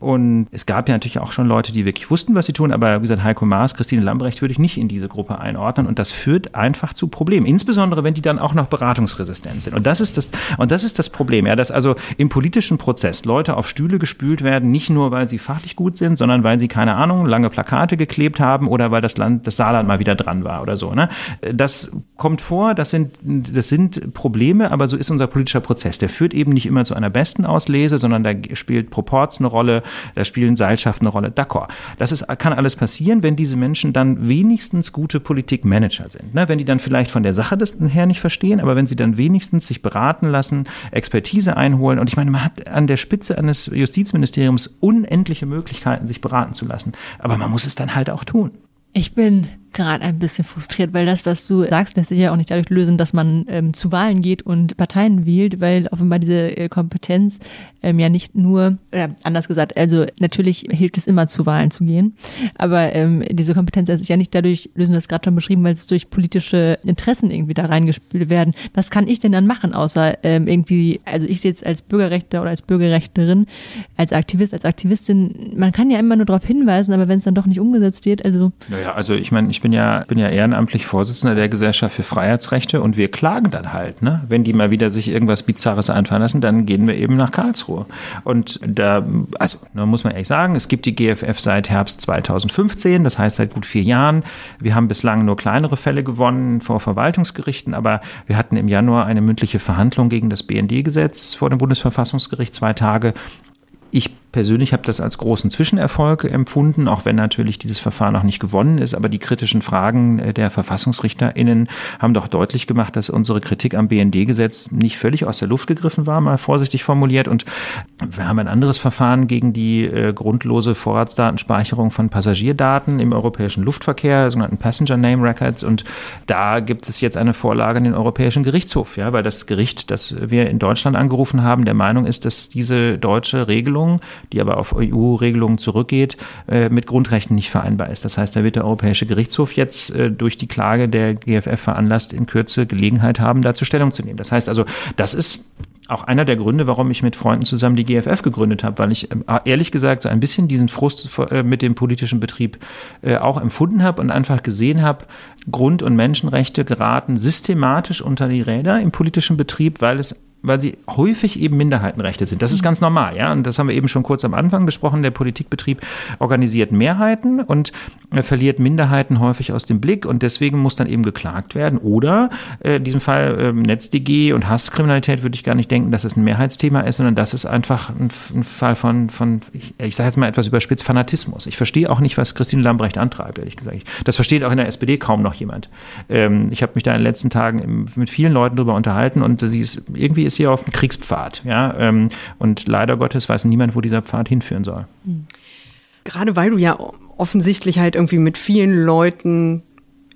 und es gab ja natürlich auch schon Leute, die wirklich wussten, was sie tun, aber wie gesagt, Heiko Maas, Christine Lambrecht würde ich nicht in diese Gruppe einordnen und das führt einfach zu Problemen, insbesondere wenn die dann auch noch beratungsresistent sind und das ist das, und das ist das Problem, ja, dass also im politischen Prozess Leute auf Stühle gespült werden, nicht nur, weil sie fachlich gut sind, sondern weil sie, keine Ahnung, lange Plakate geklebt haben oder weil das Land, das Saarland mal wieder dran war oder so, ne? Das kommt vor, das sind, das sind Probleme, aber so ist unser politischer Prozess. Der führt eben nicht immer zu einer besten Auslese, sondern da spielt Proports eine Rolle, da spielen Seilschaften eine Rolle. D'accord. Das ist, kann alles passieren, wenn diese Menschen dann wenigstens gute Politikmanager sind. Ne? Wenn die dann vielleicht von der Sache das her nicht verstehen, aber wenn sie dann wenigstens sich beraten lassen, Expertise einholen. Und ich meine, man hat an der Spitze eines Justizministeriums unendliche Möglichkeiten, sich beraten zu lassen. Aber man muss es dann halt auch tun. Ich bin gerade ein bisschen frustriert, weil das, was du sagst, lässt sich ja auch nicht dadurch lösen, dass man ähm, zu Wahlen geht und Parteien wählt, weil offenbar diese äh, Kompetenz ähm, ja nicht nur, oder anders gesagt, also natürlich hilft es immer zu Wahlen zu gehen, aber ähm, diese Kompetenz lässt sich ja nicht dadurch lösen, das gerade schon beschrieben, weil es durch politische Interessen irgendwie da reingespült werden. Was kann ich denn dann machen, außer ähm, irgendwie, also ich sehe jetzt als Bürgerrechter oder als Bürgerrechterin, als Aktivist, als Aktivistin, man kann ja immer nur darauf hinweisen, aber wenn es dann doch nicht umgesetzt wird, also. Naja, also ich meine, ich ich bin ja, bin ja ehrenamtlich Vorsitzender der Gesellschaft für Freiheitsrechte und wir klagen dann halt, ne? Wenn die mal wieder sich irgendwas Bizarres einfallen lassen, dann gehen wir eben nach Karlsruhe. Und da, also, da muss man ehrlich sagen, es gibt die GFF seit Herbst 2015, das heißt seit gut vier Jahren. Wir haben bislang nur kleinere Fälle gewonnen vor Verwaltungsgerichten, aber wir hatten im Januar eine mündliche Verhandlung gegen das BND-Gesetz vor dem Bundesverfassungsgericht, zwei Tage. Ich persönlich habe das als großen Zwischenerfolg empfunden, auch wenn natürlich dieses Verfahren noch nicht gewonnen ist. Aber die kritischen Fragen äh, der VerfassungsrichterInnen haben doch deutlich gemacht, dass unsere Kritik am BND-Gesetz nicht völlig aus der Luft gegriffen war, mal vorsichtig formuliert. Und wir haben ein anderes Verfahren gegen die äh, grundlose Vorratsdatenspeicherung von Passagierdaten im europäischen Luftverkehr, sogenannten Passenger Name Records. Und da gibt es jetzt eine Vorlage an den Europäischen Gerichtshof, ja, weil das Gericht, das wir in Deutschland angerufen haben, der Meinung ist, dass diese deutsche Regelung die aber auf EU-Regelungen zurückgeht, äh, mit Grundrechten nicht vereinbar ist. Das heißt, da wird der Europäische Gerichtshof jetzt äh, durch die Klage der GFF veranlasst, in Kürze Gelegenheit haben, dazu Stellung zu nehmen. Das heißt also, das ist auch einer der Gründe, warum ich mit Freunden zusammen die GFF gegründet habe, weil ich äh, ehrlich gesagt so ein bisschen diesen Frust mit dem politischen Betrieb auch empfunden habe und einfach gesehen habe, Grund- und Menschenrechte geraten systematisch unter die Räder im politischen Betrieb, weil es weil sie häufig eben Minderheitenrechte sind. Das ist ganz normal, ja. Und das haben wir eben schon kurz am Anfang besprochen. Der Politikbetrieb organisiert Mehrheiten und verliert Minderheiten häufig aus dem Blick und deswegen muss dann eben geklagt werden. Oder äh, in diesem Fall äh, NetzDG und Hasskriminalität würde ich gar nicht denken, dass es ein Mehrheitsthema ist, sondern das ist einfach ein, ein Fall von, von ich, ich sage jetzt mal etwas überspitzt, Fanatismus. Ich verstehe auch nicht, was Christine Lambrecht antreibt, ehrlich gesagt. Das versteht auch in der SPD kaum noch jemand. Ähm, ich habe mich da in den letzten Tagen mit vielen Leuten darüber unterhalten und sie ist irgendwie ist hier auf dem Kriegspfad. Ja? Ähm, und leider Gottes weiß niemand, wo dieser Pfad hinführen soll. Gerade weil du ja offensichtlich halt irgendwie mit vielen Leuten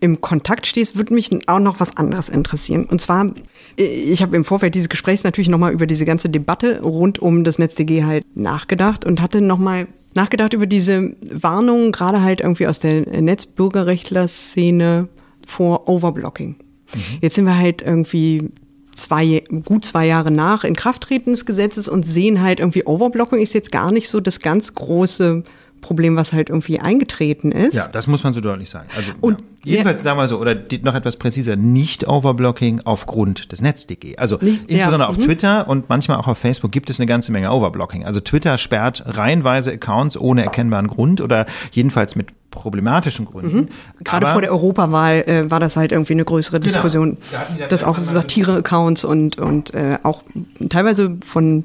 im Kontakt stehst, würde mich auch noch was anderes interessieren. Und zwar, ich habe im Vorfeld dieses Gesprächs natürlich nochmal über diese ganze Debatte rund um das NetzDG halt nachgedacht und hatte nochmal nachgedacht über diese Warnungen, gerade halt irgendwie aus der Netzbürgerrechtler-Szene vor Overblocking. Mhm. Jetzt sind wir halt irgendwie zwei, gut zwei Jahre nach Inkrafttreten des Gesetzes und sehen halt irgendwie Overblocking ist jetzt gar nicht so das ganz große Problem, was halt irgendwie eingetreten ist. Ja, das muss man so deutlich sagen. Also und, ja. jedenfalls ja. wir so, oder noch etwas präziser, nicht Overblocking aufgrund des NetzDG. Also nicht, insbesondere ja. auf mhm. Twitter und manchmal auch auf Facebook gibt es eine ganze Menge Overblocking. Also Twitter sperrt reihenweise Accounts ohne erkennbaren Grund oder jedenfalls mit problematischen Gründen. Mhm. Gerade vor der Europawahl äh, war das halt irgendwie eine größere genau. Diskussion, genau. dass auch Satire-Accounts und, und äh, auch teilweise von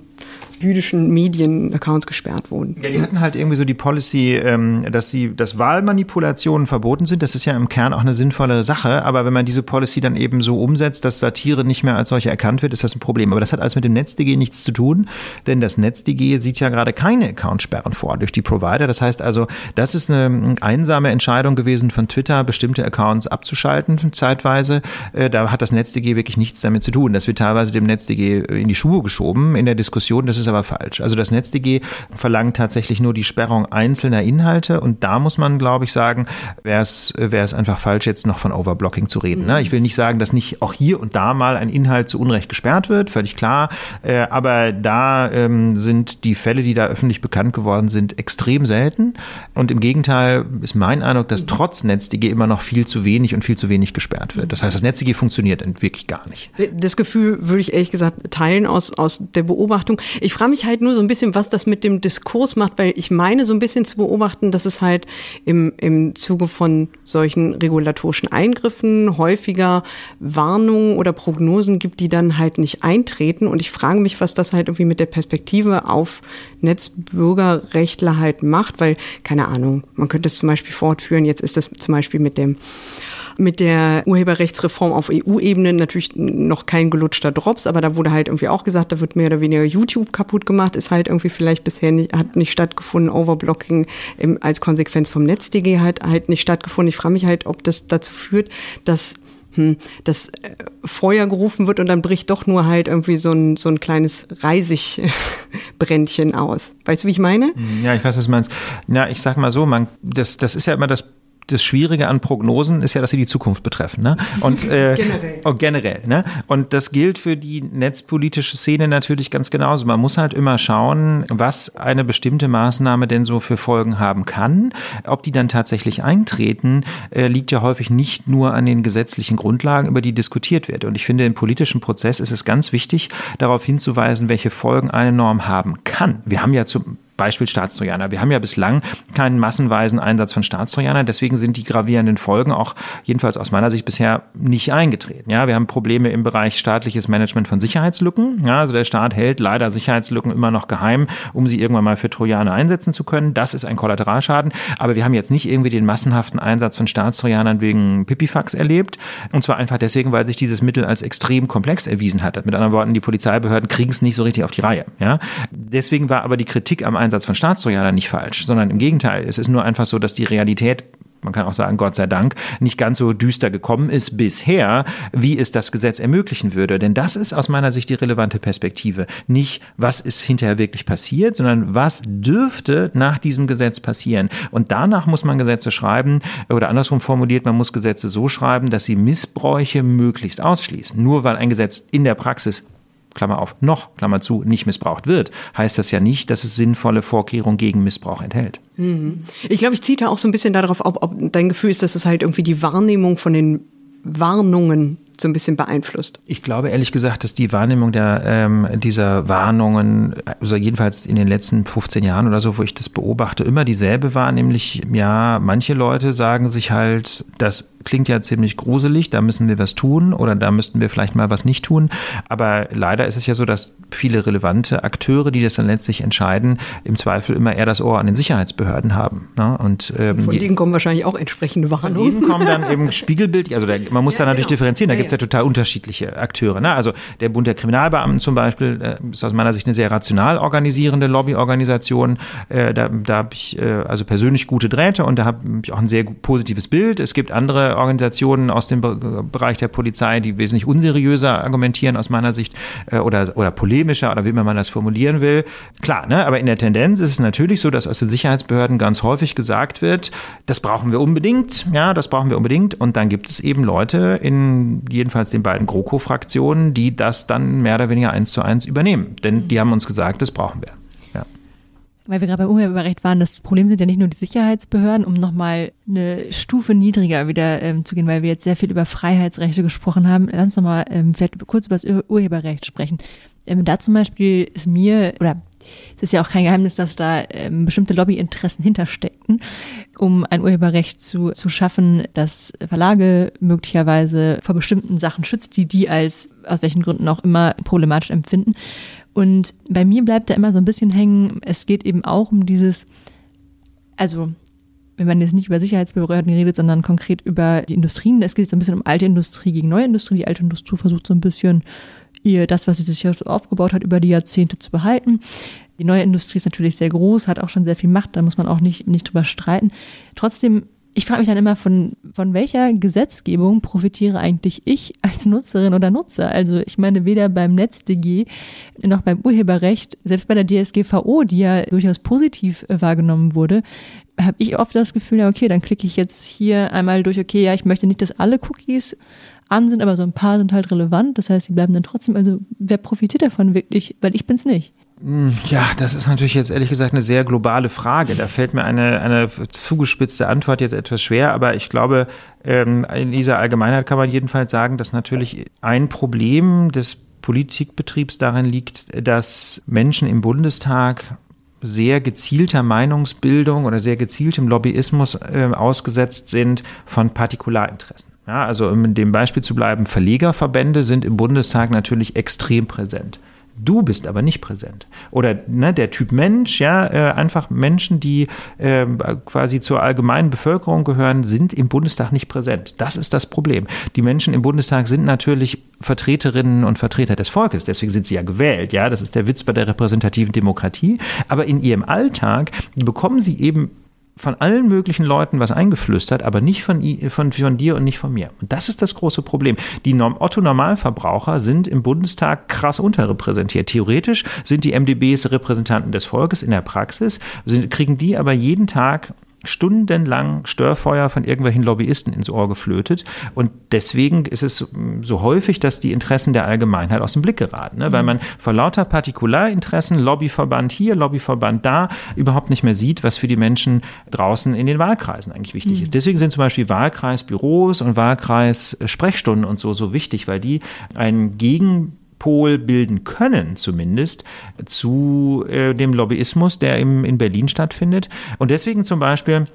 jüdischen Medienaccounts gesperrt wurden. Ja, die hatten halt irgendwie so die Policy, ähm, dass sie, dass Wahlmanipulationen verboten sind. Das ist ja im Kern auch eine sinnvolle Sache. Aber wenn man diese Policy dann eben so umsetzt, dass Satire nicht mehr als solche erkannt wird, ist das ein Problem. Aber das hat alles mit dem NetzDG nichts zu tun, denn das NetzDG sieht ja gerade keine Accountsperren vor durch die Provider. Das heißt also, das ist eine einsame Entscheidung gewesen von Twitter, bestimmte Accounts abzuschalten zeitweise. Äh, da hat das NetzDG wirklich nichts damit zu tun. Das wird teilweise dem NetzDG in die Schuhe geschoben in der Diskussion. Das ist aber falsch. Also das NetzDG verlangt tatsächlich nur die Sperrung einzelner Inhalte und da muss man, glaube ich, sagen, wäre es einfach falsch, jetzt noch von Overblocking zu reden. Ne? Ich will nicht sagen, dass nicht auch hier und da mal ein Inhalt zu Unrecht gesperrt wird, völlig klar. Äh, aber da ähm, sind die Fälle, die da öffentlich bekannt geworden sind, extrem selten. Und im Gegenteil ist mein Eindruck, dass trotz NetzDG immer noch viel zu wenig und viel zu wenig gesperrt wird. Das heißt, das NetzDG funktioniert wirklich gar nicht. Das Gefühl würde ich ehrlich gesagt teilen aus, aus der Beobachtung. Ich frage mich halt nur so ein bisschen, was das mit dem Diskurs macht, weil ich meine so ein bisschen zu beobachten, dass es halt im, im Zuge von solchen regulatorischen Eingriffen häufiger Warnungen oder Prognosen gibt, die dann halt nicht eintreten. Und ich frage mich, was das halt irgendwie mit der Perspektive auf Netzbürgerrechtler halt macht, weil, keine Ahnung, man könnte es zum Beispiel fortführen. Jetzt ist das zum Beispiel mit dem mit der Urheberrechtsreform auf EU-Ebene natürlich noch kein gelutschter Drops, aber da wurde halt irgendwie auch gesagt, da wird mehr oder weniger YouTube kaputt gemacht, ist halt irgendwie vielleicht bisher nicht, hat nicht stattgefunden, Overblocking im, als Konsequenz vom NetzDG halt, halt nicht stattgefunden. Ich frage mich halt, ob das dazu führt, dass hm, das äh, Feuer gerufen wird und dann bricht doch nur halt irgendwie so ein, so ein kleines Reisigbrändchen aus. Weißt du, wie ich meine? Ja, ich weiß, was du meinst. Ja, ich sag mal so, man, das, das ist ja immer das das Schwierige an Prognosen ist ja, dass sie die Zukunft betreffen. Ne? Und, äh, generell. Und, generell ne? und das gilt für die netzpolitische Szene natürlich ganz genauso. Man muss halt immer schauen, was eine bestimmte Maßnahme denn so für Folgen haben kann. Ob die dann tatsächlich eintreten, äh, liegt ja häufig nicht nur an den gesetzlichen Grundlagen, über die diskutiert wird. Und ich finde, im politischen Prozess ist es ganz wichtig, darauf hinzuweisen, welche Folgen eine Norm haben kann. Wir haben ja zum Beispiel Staatstrojaner. Wir haben ja bislang keinen massenweisen Einsatz von Staatstrojanern, deswegen sind die gravierenden Folgen auch jedenfalls aus meiner Sicht bisher nicht eingetreten. Ja, wir haben Probleme im Bereich staatliches Management von Sicherheitslücken. Ja, also der Staat hält leider Sicherheitslücken immer noch geheim, um sie irgendwann mal für Trojaner einsetzen zu können. Das ist ein Kollateralschaden. Aber wir haben jetzt nicht irgendwie den massenhaften Einsatz von Staatstrojanern wegen Pipifax erlebt. Und zwar einfach deswegen, weil sich dieses Mittel als extrem komplex erwiesen hat. Mit anderen Worten, die Polizeibehörden kriegen es nicht so richtig auf die Reihe. Ja, deswegen war aber die Kritik am Einsatz Einsatz von Staatstrojanern nicht falsch, sondern im Gegenteil. Es ist nur einfach so, dass die Realität man kann auch sagen, Gott sei Dank, nicht ganz so düster gekommen ist bisher, wie es das Gesetz ermöglichen würde. Denn das ist aus meiner Sicht die relevante Perspektive. Nicht, was ist hinterher wirklich passiert, sondern was dürfte nach diesem Gesetz passieren. Und danach muss man Gesetze schreiben oder andersrum formuliert, man muss Gesetze so schreiben, dass sie Missbräuche möglichst ausschließen. Nur weil ein Gesetz in der Praxis Klammer auf, noch, Klammer zu, nicht missbraucht wird, heißt das ja nicht, dass es sinnvolle Vorkehrungen gegen Missbrauch enthält. Mhm. Ich glaube, ich ziehe da auch so ein bisschen darauf, ob, ob dein Gefühl ist, dass es halt irgendwie die Wahrnehmung von den Warnungen so ein bisschen beeinflusst? Ich glaube ehrlich gesagt, dass die Wahrnehmung der, ähm, dieser Warnungen, also jedenfalls in den letzten 15 Jahren oder so, wo ich das beobachte, immer dieselbe war, nämlich ja, manche Leute sagen sich halt, das klingt ja ziemlich gruselig, da müssen wir was tun oder da müssten wir vielleicht mal was nicht tun. Aber leider ist es ja so, dass viele relevante Akteure, die das dann letztlich entscheiden, im Zweifel immer eher das Ohr an den Sicherheitsbehörden haben. Ne? Und, ähm, von denen kommen wahrscheinlich auch entsprechende Warnungen. Von denen kommen dann eben Spiegelbild, also der, man muss ja, da natürlich genau. differenzieren, da ja, gibt es ja. ja total unterschiedliche Akteure. Ne? Also der Bund der Kriminalbeamten zum Beispiel äh, ist aus meiner Sicht eine sehr rational organisierende Lobbyorganisation. Äh, da da habe ich äh, also persönlich gute Drähte und da habe ich auch ein sehr positives Bild. Es gibt andere Organisationen aus dem Bereich der Polizei, die wesentlich unseriöser argumentieren aus meiner Sicht äh, oder, oder polemischer oder wie man das formulieren will. Klar, ne? aber in der Tendenz ist es natürlich so, dass aus den Sicherheitsbehörden ganz häufig gesagt wird, das brauchen wir unbedingt, ja, das brauchen wir unbedingt. Und dann gibt es eben Leute in jedenfalls den beiden GroKo-Fraktionen, die das dann mehr oder weniger eins zu eins übernehmen. Denn die haben uns gesagt, das brauchen wir weil wir gerade bei Urheberrecht waren, das Problem sind ja nicht nur die Sicherheitsbehörden, um nochmal eine Stufe niedriger wieder ähm, zu gehen, weil wir jetzt sehr viel über Freiheitsrechte gesprochen haben. Lass uns nochmal ähm, vielleicht kurz über das Urheberrecht sprechen. Ähm, da zum Beispiel ist mir, oder es ist ja auch kein Geheimnis, dass da ähm, bestimmte Lobbyinteressen hintersteckten, um ein Urheberrecht zu, zu schaffen, das Verlage möglicherweise vor bestimmten Sachen schützt, die die als, aus welchen Gründen auch immer, problematisch empfinden. Und bei mir bleibt da immer so ein bisschen hängen, es geht eben auch um dieses, also wenn man jetzt nicht über Sicherheitsbehörden redet, sondern konkret über die Industrien, es geht so ein bisschen um alte Industrie gegen neue Industrie. Die alte Industrie versucht so ein bisschen ihr das, was sie sich so aufgebaut hat, über die Jahrzehnte zu behalten. Die neue Industrie ist natürlich sehr groß, hat auch schon sehr viel Macht, da muss man auch nicht, nicht drüber streiten. Trotzdem ich frage mich dann immer, von, von welcher Gesetzgebung profitiere eigentlich ich als Nutzerin oder Nutzer? Also ich meine, weder beim NetzDG noch beim Urheberrecht, selbst bei der DSGVO, die ja durchaus positiv äh, wahrgenommen wurde, habe ich oft das Gefühl, ja, okay, dann klicke ich jetzt hier einmal durch, okay, ja, ich möchte nicht, dass alle Cookies an sind, aber so ein paar sind halt relevant. Das heißt, die bleiben dann trotzdem. Also wer profitiert davon wirklich? Weil ich bin es nicht. Hm, ja, das ist natürlich jetzt ehrlich gesagt eine sehr globale Frage. Da fällt mir eine, eine zugespitzte Antwort jetzt etwas schwer, aber ich glaube, ähm, in dieser Allgemeinheit kann man jedenfalls sagen, dass natürlich ein Problem des Politikbetriebs darin liegt, dass Menschen im Bundestag sehr gezielter Meinungsbildung oder sehr gezieltem Lobbyismus äh, ausgesetzt sind von Partikularinteressen. Ja, also um in dem Beispiel zu bleiben, Verlegerverbände sind im Bundestag natürlich extrem präsent. Du bist aber nicht präsent. Oder ne, der Typ Mensch, ja, äh, einfach Menschen, die äh, quasi zur allgemeinen Bevölkerung gehören, sind im Bundestag nicht präsent. Das ist das Problem. Die Menschen im Bundestag sind natürlich Vertreterinnen und Vertreter des Volkes, deswegen sind sie ja gewählt, ja, das ist der Witz bei der repräsentativen Demokratie. Aber in ihrem Alltag bekommen sie eben von allen möglichen Leuten was eingeflüstert, aber nicht von, von, von dir und nicht von mir. Und das ist das große Problem. Die Otto-Normalverbraucher sind im Bundestag krass unterrepräsentiert. Theoretisch sind die MDBs Repräsentanten des Volkes in der Praxis, sind, kriegen die aber jeden Tag stundenlang Störfeuer von irgendwelchen Lobbyisten ins Ohr geflötet. Und deswegen ist es so häufig, dass die Interessen der Allgemeinheit aus dem Blick geraten, ne? weil mhm. man vor lauter Partikularinteressen, Lobbyverband hier, Lobbyverband da, überhaupt nicht mehr sieht, was für die Menschen draußen in den Wahlkreisen eigentlich wichtig mhm. ist. Deswegen sind zum Beispiel Wahlkreisbüros und Wahlkreissprechstunden und so so wichtig, weil die einen Gegen Pol bilden können, zumindest zu äh, dem Lobbyismus, der im, in Berlin stattfindet. Und deswegen zum Beispiel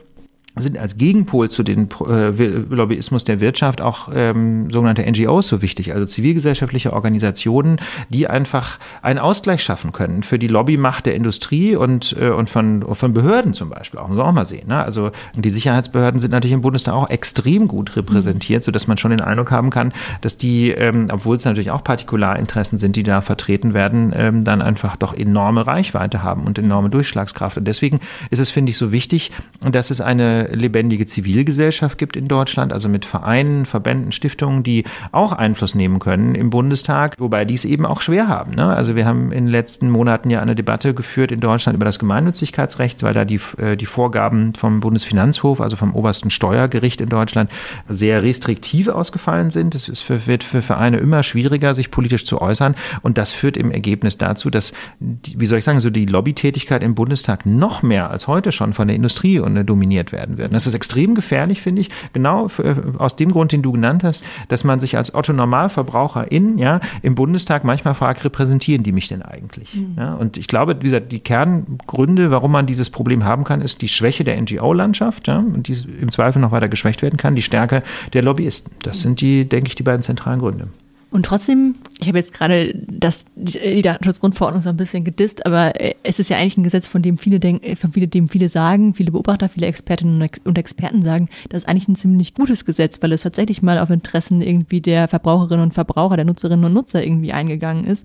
sind als Gegenpol zu den äh, Lobbyismus der Wirtschaft auch ähm, sogenannte NGOs so wichtig, also zivilgesellschaftliche Organisationen, die einfach einen Ausgleich schaffen können für die Lobbymacht der Industrie und, äh, und von, von Behörden zum Beispiel auch, muss man auch mal sehen. Ne? Also die Sicherheitsbehörden sind natürlich im Bundestag auch extrem gut repräsentiert, mhm. sodass man schon den Eindruck haben kann, dass die, ähm, obwohl es natürlich auch Partikularinteressen sind, die da vertreten werden, ähm, dann einfach doch enorme Reichweite haben und enorme Durchschlagskraft. Und deswegen ist es, finde ich, so wichtig, dass es eine lebendige Zivilgesellschaft gibt in Deutschland, also mit Vereinen, Verbänden, Stiftungen, die auch Einfluss nehmen können im Bundestag, wobei die es eben auch schwer haben. Ne? Also wir haben in den letzten Monaten ja eine Debatte geführt in Deutschland über das Gemeinnützigkeitsrecht, weil da die, äh, die Vorgaben vom Bundesfinanzhof, also vom obersten Steuergericht in Deutschland, sehr restriktiv ausgefallen sind. Es für, wird für Vereine immer schwieriger, sich politisch zu äußern. Und das führt im Ergebnis dazu, dass, die, wie soll ich sagen, so die Lobbytätigkeit im Bundestag noch mehr als heute schon von der Industrie dominiert werden werden würden. Das ist extrem gefährlich, finde ich, genau für, aus dem Grund, den du genannt hast, dass man sich als Otto Normalverbraucherin ja im Bundestag manchmal fragt, repräsentieren die mich denn eigentlich? Mhm. Ja, und ich glaube, wie gesagt, die Kerngründe, warum man dieses Problem haben kann, ist die Schwäche der NGO-Landschaft ja, und die im Zweifel noch weiter geschwächt werden kann, die Stärke der Lobbyisten. Das sind die, denke ich, die beiden zentralen Gründe. Und trotzdem, ich habe jetzt gerade das, die Datenschutzgrundverordnung so ein bisschen gedisst, aber äh, es ist ja eigentlich ein Gesetz, von dem viele denken, äh, von dem viele sagen, viele Beobachter, viele Expertinnen und Experten sagen, das ist eigentlich ein ziemlich gutes Gesetz, weil es tatsächlich mal auf Interessen irgendwie der Verbraucherinnen und Verbraucher, der Nutzerinnen und Nutzer irgendwie eingegangen ist.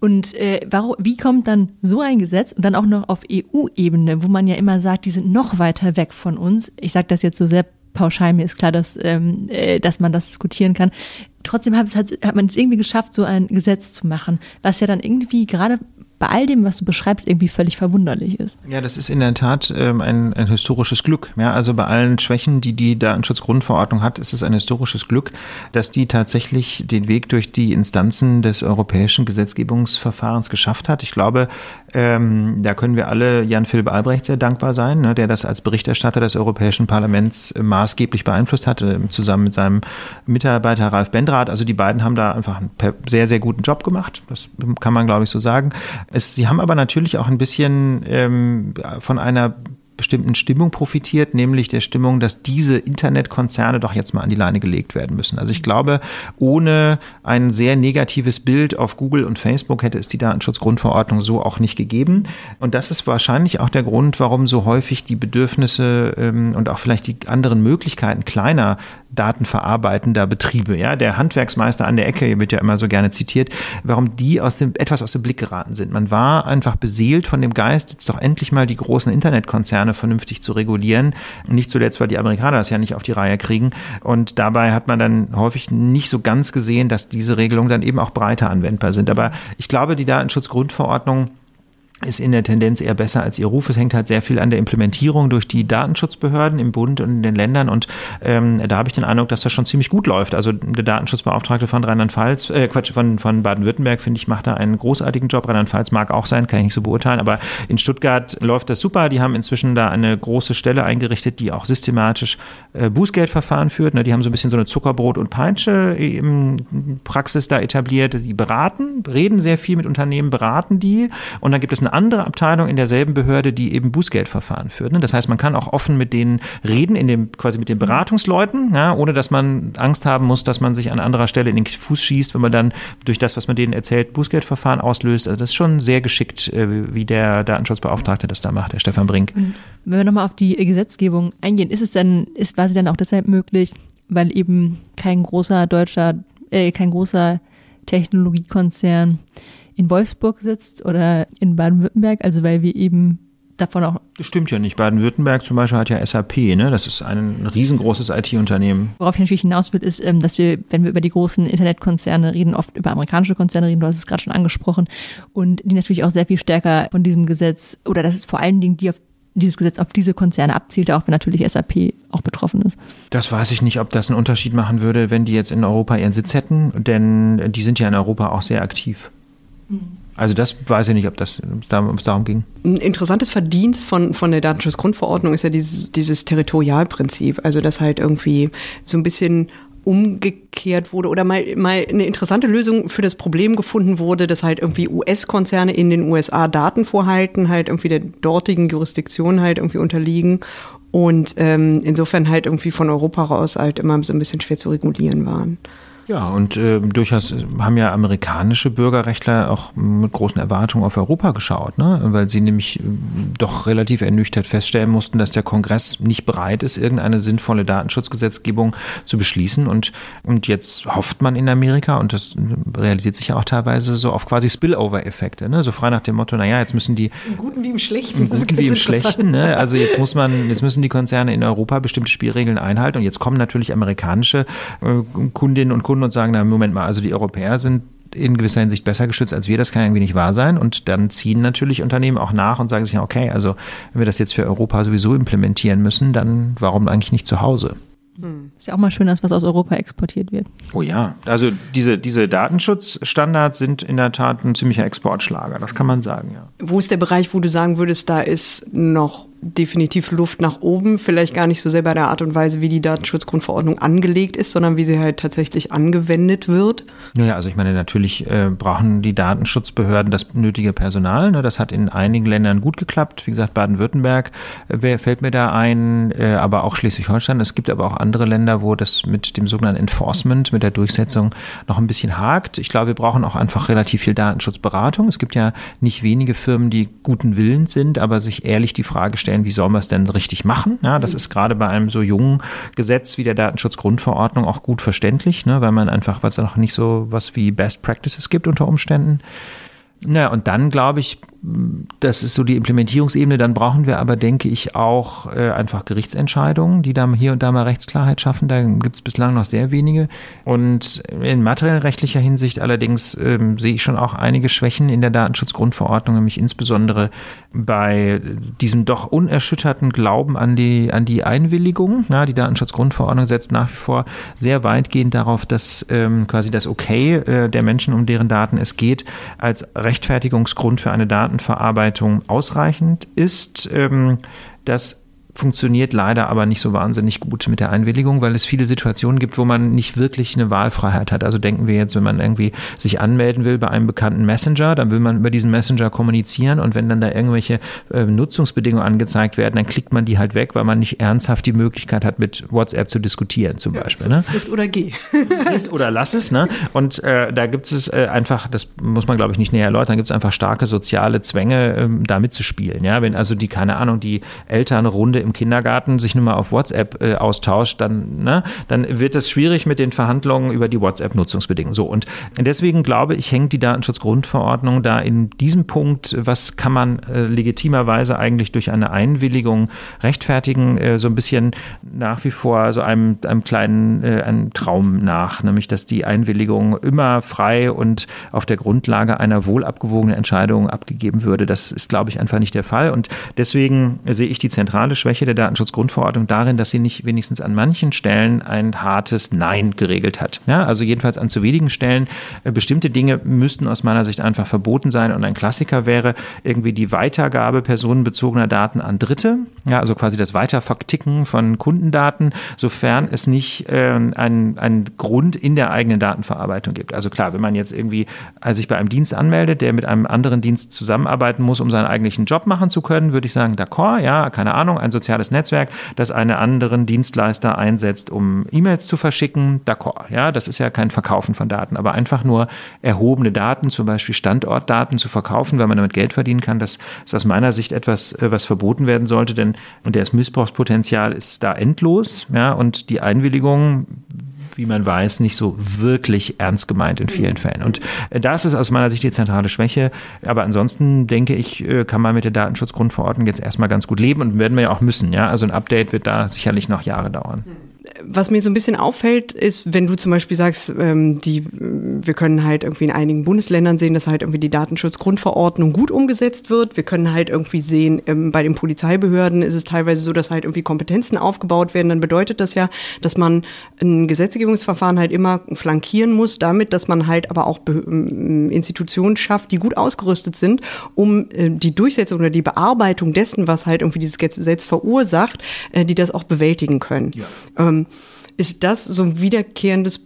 Und äh, warum, wie kommt dann so ein Gesetz und dann auch noch auf EU-Ebene, wo man ja immer sagt, die sind noch weiter weg von uns. Ich sage das jetzt so sehr pauschal. Mir ist klar, dass, ähm, äh, dass man das diskutieren kann. Trotzdem hat, hat, hat man es irgendwie geschafft, so ein Gesetz zu machen, was ja dann irgendwie gerade bei all dem, was du beschreibst, irgendwie völlig verwunderlich ist. Ja, das ist in der Tat ähm, ein, ein historisches Glück. Ja, also bei allen Schwächen, die die Datenschutzgrundverordnung hat, ist es ein historisches Glück, dass die tatsächlich den Weg durch die Instanzen des europäischen Gesetzgebungsverfahrens geschafft hat. Ich glaube, ähm, da können wir alle Jan-Philipp Albrecht sehr dankbar sein, ne, der das als Berichterstatter des Europäischen Parlaments maßgeblich beeinflusst hatte, zusammen mit seinem Mitarbeiter Ralf Bendrath. Also die beiden haben da einfach einen sehr, sehr guten Job gemacht. Das kann man, glaube ich, so sagen. Es, sie haben aber natürlich auch ein bisschen ähm, von einer bestimmten Stimmung profitiert, nämlich der Stimmung, dass diese Internetkonzerne doch jetzt mal an die Leine gelegt werden müssen. Also ich glaube, ohne ein sehr negatives Bild auf Google und Facebook hätte es die Datenschutzgrundverordnung so auch nicht gegeben. Und das ist wahrscheinlich auch der Grund, warum so häufig die Bedürfnisse ähm, und auch vielleicht die anderen Möglichkeiten kleiner datenverarbeitender Betriebe, ja, der Handwerksmeister an der Ecke, wird ja immer so gerne zitiert, warum die aus dem, etwas aus dem Blick geraten sind. Man war einfach beseelt von dem Geist, jetzt doch endlich mal die großen Internetkonzerne vernünftig zu regulieren. Nicht zuletzt, weil die Amerikaner das ja nicht auf die Reihe kriegen. Und dabei hat man dann häufig nicht so ganz gesehen, dass diese Regelungen dann eben auch breiter anwendbar sind. Aber ich glaube, die Datenschutzgrundverordnung ist in der Tendenz eher besser als ihr Ruf. Es hängt halt sehr viel an der Implementierung durch die Datenschutzbehörden im Bund und in den Ländern und ähm, da habe ich den Eindruck, dass das schon ziemlich gut läuft. Also der Datenschutzbeauftragte von Rheinland-Pfalz, äh, Quatsch, von, von Baden-Württemberg, finde ich, macht da einen großartigen Job. Rheinland-Pfalz mag auch sein, kann ich nicht so beurteilen, aber in Stuttgart läuft das super. Die haben inzwischen da eine große Stelle eingerichtet, die auch systematisch äh, Bußgeldverfahren führt. Ne? Die haben so ein bisschen so eine Zuckerbrot- und Peitsche-Praxis da etabliert. Die beraten, reden sehr viel mit Unternehmen, beraten die und dann gibt es eine andere Abteilung in derselben Behörde, die eben Bußgeldverfahren führt. Ne? Das heißt, man kann auch offen mit denen reden, in dem, quasi mit den Beratungsleuten, ja, ohne dass man Angst haben muss, dass man sich an anderer Stelle in den Fuß schießt, wenn man dann durch das, was man denen erzählt, Bußgeldverfahren auslöst. Also das ist schon sehr geschickt, äh, wie der Datenschutzbeauftragte das da macht, der Stefan Brink. Wenn wir nochmal auf die Gesetzgebung eingehen, ist es denn, ist quasi dann auch deshalb möglich, weil eben kein großer deutscher, äh, kein großer Technologiekonzern in Wolfsburg sitzt oder in Baden-Württemberg, also weil wir eben davon auch. Das stimmt ja nicht. Baden-Württemberg zum Beispiel hat ja SAP, ne? Das ist ein riesengroßes IT-Unternehmen. Worauf ich natürlich hinaus will, ist, ähm, dass wir, wenn wir über die großen Internetkonzerne reden, oft über amerikanische Konzerne reden, du hast es gerade schon angesprochen, und die natürlich auch sehr viel stärker von diesem Gesetz, oder das ist vor allen Dingen die auf dieses Gesetz auf diese Konzerne abzielt, auch wenn natürlich SAP auch betroffen ist. Das weiß ich nicht, ob das einen Unterschied machen würde, wenn die jetzt in Europa ihren Sitz hätten, denn die sind ja in Europa auch sehr aktiv. Also das weiß ich nicht, ob das ob es darum ging. Ein interessantes Verdienst von, von der Datenschutzgrundverordnung ist ja dieses, dieses Territorialprinzip. Also dass halt irgendwie so ein bisschen umgekehrt wurde oder mal, mal eine interessante Lösung für das Problem gefunden wurde, dass halt irgendwie US-Konzerne in den USA Daten vorhalten, halt irgendwie der dortigen Jurisdiktion halt irgendwie unterliegen und ähm, insofern halt irgendwie von Europa raus halt immer so ein bisschen schwer zu regulieren waren. Ja, und äh, durchaus haben ja amerikanische Bürgerrechtler auch mit großen Erwartungen auf Europa geschaut, ne? weil sie nämlich äh, doch relativ ernüchtert feststellen mussten, dass der Kongress nicht bereit ist, irgendeine sinnvolle Datenschutzgesetzgebung zu beschließen. Und, und jetzt hofft man in Amerika, und das realisiert sich ja auch teilweise so auf quasi Spillover-Effekte, ne? so frei nach dem Motto, naja, jetzt müssen die... Im Guten wie im Schlechten. Im Guten wie im Schlechten. Ne? Also jetzt muss man, jetzt müssen die Konzerne in Europa bestimmte Spielregeln einhalten und jetzt kommen natürlich amerikanische äh, Kundinnen und Kunden Kunden und sagen, na Moment mal, also die Europäer sind in gewisser Hinsicht besser geschützt als wir, das kann irgendwie nicht wahr sein. Und dann ziehen natürlich Unternehmen auch nach und sagen sich, okay, also wenn wir das jetzt für Europa sowieso implementieren müssen, dann warum eigentlich nicht zu Hause? Hm. Ist ja auch mal schön, dass was aus Europa exportiert wird. Oh ja, also diese, diese Datenschutzstandards sind in der Tat ein ziemlicher Exportschlager, das kann man sagen, ja. Wo ist der Bereich, wo du sagen würdest, da ist noch definitiv Luft nach oben, vielleicht gar nicht so sehr bei der Art und Weise, wie die Datenschutzgrundverordnung angelegt ist, sondern wie sie halt tatsächlich angewendet wird. Naja, also ich meine, natürlich äh, brauchen die Datenschutzbehörden das nötige Personal. Ne? Das hat in einigen Ländern gut geklappt. Wie gesagt, Baden-Württemberg äh, fällt mir da ein, äh, aber auch Schleswig-Holstein. Es gibt aber auch andere Länder, wo das mit dem sogenannten Enforcement, mit der Durchsetzung noch ein bisschen hakt. Ich glaube, wir brauchen auch einfach relativ viel Datenschutzberatung. Es gibt ja nicht wenige Firmen, die guten Willens sind, aber sich ehrlich die Frage stellen, stellen, wie soll man es denn richtig machen? Ja, das ist gerade bei einem so jungen Gesetz wie der Datenschutzgrundverordnung auch gut verständlich, ne, weil man einfach, weil es noch nicht so was wie Best Practices gibt unter Umständen. Na, und dann glaube ich, das ist so die Implementierungsebene. Dann brauchen wir aber, denke ich, auch äh, einfach Gerichtsentscheidungen, die dann hier und da mal Rechtsklarheit schaffen. Da gibt es bislang noch sehr wenige. Und in materiellrechtlicher Hinsicht allerdings ähm, sehe ich schon auch einige Schwächen in der Datenschutzgrundverordnung, nämlich insbesondere bei diesem doch unerschütterten Glauben an die, an die Einwilligung. Ja, die Datenschutzgrundverordnung setzt nach wie vor sehr weitgehend darauf, dass ähm, quasi das Okay äh, der Menschen, um deren Daten es geht, als Rechtfertigungsgrund für eine Daten Datenverarbeitung ausreichend ist. Ähm, das funktioniert leider aber nicht so wahnsinnig gut mit der Einwilligung, weil es viele Situationen gibt, wo man nicht wirklich eine Wahlfreiheit hat. Also denken wir jetzt, wenn man irgendwie sich anmelden will bei einem bekannten Messenger, dann will man über diesen Messenger kommunizieren und wenn dann da irgendwelche äh, Nutzungsbedingungen angezeigt werden, dann klickt man die halt weg, weil man nicht ernsthaft die Möglichkeit hat, mit WhatsApp zu diskutieren zum ja, Beispiel. Ne? Friss oder geh. Friss oder lass es. Ne? Und äh, da gibt es äh, einfach, das muss man glaube ich nicht näher erläutern, gibt es einfach starke soziale Zwänge, ähm, da mitzuspielen. Ja? Wenn also die, keine Ahnung, die Elternrunde im Kindergarten sich nur mal auf WhatsApp äh, austauscht, dann, ne, dann wird es schwierig mit den Verhandlungen über die WhatsApp-Nutzungsbedingungen. So, und deswegen glaube ich, hängt die Datenschutzgrundverordnung da in diesem Punkt, was kann man äh, legitimerweise eigentlich durch eine Einwilligung rechtfertigen, äh, so ein bisschen nach wie vor so einem, einem kleinen äh, einem Traum nach, nämlich dass die Einwilligung immer frei und auf der Grundlage einer wohl abgewogenen Entscheidung abgegeben würde. Das ist, glaube ich, einfach nicht der Fall. Und deswegen sehe ich die zentrale Schwäche Schwäche der Datenschutzgrundverordnung darin, dass sie nicht wenigstens an manchen Stellen ein hartes Nein geregelt hat. Ja, also jedenfalls an zu wenigen Stellen. Äh, bestimmte Dinge müssten aus meiner Sicht einfach verboten sein und ein Klassiker wäre irgendwie die Weitergabe personenbezogener Daten an Dritte. Ja, also quasi das Weiterverticken von Kundendaten, sofern es nicht äh, einen, einen Grund in der eigenen Datenverarbeitung gibt. Also klar, wenn man jetzt irgendwie also sich bei einem Dienst anmeldet, der mit einem anderen Dienst zusammenarbeiten muss, um seinen eigentlichen Job machen zu können, würde ich sagen, d'accord, ja, keine Ahnung, ein soziales Netzwerk, das einen anderen Dienstleister einsetzt, um E-Mails zu verschicken, d'accord. Ja, das ist ja kein Verkaufen von Daten, aber einfach nur erhobene Daten, zum Beispiel Standortdaten zu verkaufen, weil man damit Geld verdienen kann, das ist aus meiner Sicht etwas, äh, was verboten werden sollte, denn das Missbrauchspotenzial ist da endlos, ja, und die Einwilligung wie man weiß, nicht so wirklich ernst gemeint in vielen Fällen. Und äh, das ist aus meiner Sicht die zentrale Schwäche. Aber ansonsten denke ich, äh, kann man mit der Datenschutzgrundverordnung jetzt erstmal ganz gut leben und werden wir ja auch müssen. Ja, also ein Update wird da sicherlich noch Jahre dauern was mir so ein bisschen auffällt, ist, wenn du zum Beispiel sagst, ähm, die, wir können halt irgendwie in einigen Bundesländern sehen, dass halt irgendwie die Datenschutzgrundverordnung gut umgesetzt wird. Wir können halt irgendwie sehen, ähm, bei den Polizeibehörden ist es teilweise so, dass halt irgendwie Kompetenzen aufgebaut werden. Dann bedeutet das ja, dass man ein Gesetzgebungsverfahren halt immer flankieren muss, damit, dass man halt aber auch ähm, Institutionen schafft, die gut ausgerüstet sind, um äh, die Durchsetzung oder die Bearbeitung dessen, was halt irgendwie dieses Gesetz verursacht, äh, die das auch bewältigen können. Ja. Ähm, ist das so ein wiederkehrendes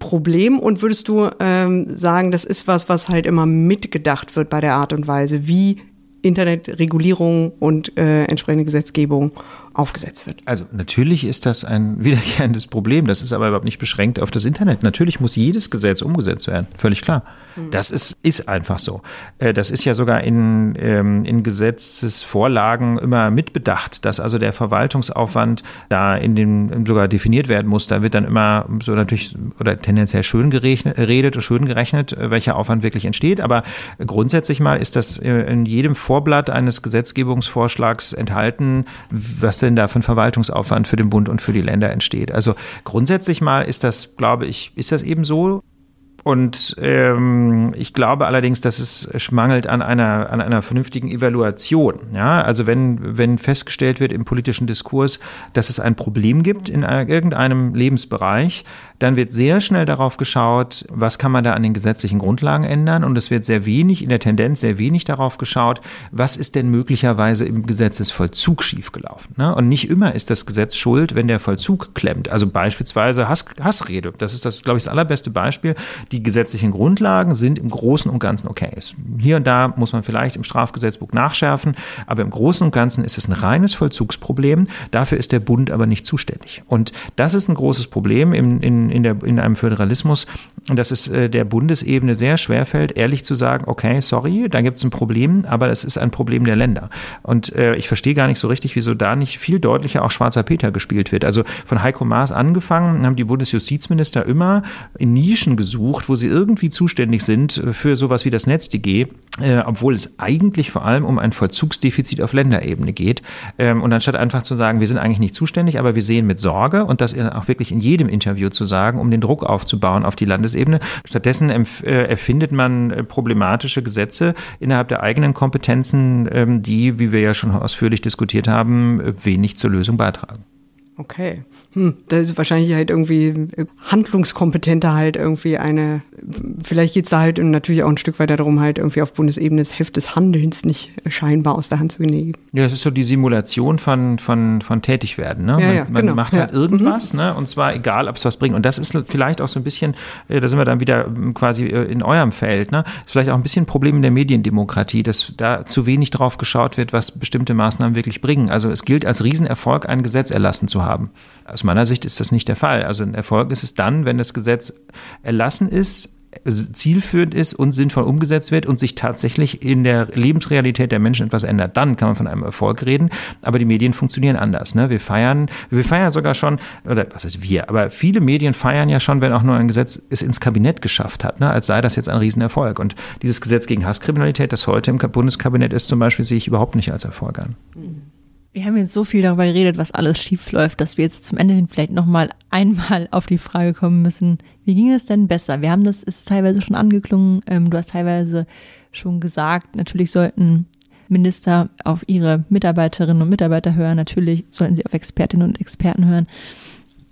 Problem? Und würdest du ähm, sagen, das ist was, was halt immer mitgedacht wird bei der Art und Weise, wie Internetregulierung und äh, entsprechende Gesetzgebung aufgesetzt wird. Also natürlich ist das ein wiederkehrendes Problem. Das ist aber überhaupt nicht beschränkt auf das Internet. Natürlich muss jedes Gesetz umgesetzt werden. Völlig klar. Mhm. Das ist, ist einfach so. Äh, das ist ja sogar in, ähm, in Gesetzesvorlagen immer mitbedacht, dass also der Verwaltungsaufwand da in den sogar definiert werden muss. Da wird dann immer so natürlich oder tendenziell schön geredet und schön gerechnet, äh, welcher Aufwand wirklich entsteht. Aber grundsätzlich mal ist das äh, in jedem Vorblatt eines Gesetzgebungsvorschlags enthalten, was denn da für ein Verwaltungsaufwand für den Bund und für die Länder entsteht. Also grundsätzlich mal ist das, glaube ich, ist das eben so. Und ähm, ich glaube allerdings, dass es mangelt an einer, an einer vernünftigen Evaluation. Ja? Also wenn, wenn festgestellt wird im politischen Diskurs, dass es ein Problem gibt in irgendeinem Lebensbereich, dann wird sehr schnell darauf geschaut, was kann man da an den gesetzlichen Grundlagen ändern. Und es wird sehr wenig, in der Tendenz sehr wenig darauf geschaut, was ist denn möglicherweise im Gesetzesvollzug schiefgelaufen. Ne? Und nicht immer ist das Gesetz schuld, wenn der Vollzug klemmt. Also beispielsweise Hass, Hassrede. Das ist das, glaube ich, das allerbeste Beispiel. Die gesetzlichen Grundlagen sind im Großen und Ganzen okay. Hier und da muss man vielleicht im Strafgesetzbuch nachschärfen, aber im Großen und Ganzen ist es ein reines Vollzugsproblem. Dafür ist der Bund aber nicht zuständig. Und das ist ein großes Problem in, in in, der, in einem Föderalismus, dass es äh, der Bundesebene sehr schwer fällt, ehrlich zu sagen, okay, sorry, da gibt es ein Problem, aber es ist ein Problem der Länder. Und äh, ich verstehe gar nicht so richtig, wieso da nicht viel deutlicher auch Schwarzer Peter gespielt wird. Also von Heiko Maas angefangen haben die Bundesjustizminister immer in Nischen gesucht, wo sie irgendwie zuständig sind für sowas wie das NetzDG äh, obwohl es eigentlich vor allem um ein Vollzugsdefizit auf Länderebene geht. Ähm, und anstatt einfach zu sagen, wir sind eigentlich nicht zuständig, aber wir sehen mit Sorge und das auch wirklich in jedem Interview zu sagen, um den Druck aufzubauen auf die Landesebene. Stattdessen äh, erfindet man äh, problematische Gesetze innerhalb der eigenen Kompetenzen, ähm, die, wie wir ja schon ausführlich diskutiert haben, äh, wenig zur Lösung beitragen. Okay. Hm, da ist wahrscheinlich halt irgendwie handlungskompetenter halt irgendwie eine, vielleicht geht's da halt natürlich auch ein Stück weiter darum, halt irgendwie auf Bundesebene das Heft des Handelns nicht scheinbar aus der Hand zu nehmen. Ja, es ist so die Simulation von, von, von Tätigwerden. Ne? Ja, man, ja, man genau. macht halt Ja. irgendwas, ne? und zwar egal, ob es was bringt. Und das ist vielleicht auch so ein bisschen, äh, da sind wir dann wieder ähm, quasi äh, in eurem Feld, ne? ist vielleicht auch ein bisschen ein Problem in der Mediendemokratie, dass da zu wenig drauf geschaut wird, was bestimmte Maßnahmen wirklich bringen. Also es gilt als Riesenerfolg, ein Gesetz erlassen zu haben. Aus meiner Sicht ist das nicht der Fall. Also ein Erfolg ist es dann, wenn das Gesetz erlassen ist, zielführend ist und sinnvoll umgesetzt wird und sich tatsächlich in der Lebensrealität der Menschen etwas ändert, dann kann man von einem Erfolg reden. Aber die Medien funktionieren anders. Ne? Wir feiern, wir feiern sogar schon, oder was heißt wir, aber viele Medien feiern ja schon, wenn auch nur ein Gesetz es ins Kabinett geschafft hat, ne? als sei das jetzt ein Riesenerfolg. Und dieses Gesetz gegen Hasskriminalität, das heute im Bundeskabinett ist zum Beispiel, sehe ich überhaupt nicht als Erfolg an. Wir haben jetzt so viel darüber geredet, was alles schief läuft, dass wir jetzt zum Ende hin vielleicht nochmal einmal auf die Frage kommen müssen, wie ging es denn besser? Wir haben das, ist teilweise schon angeklungen, ähm, du hast teilweise schon gesagt, natürlich sollten Minister auf ihre Mitarbeiterinnen und Mitarbeiter hören, natürlich sollten sie auf Expertinnen und Experten hören.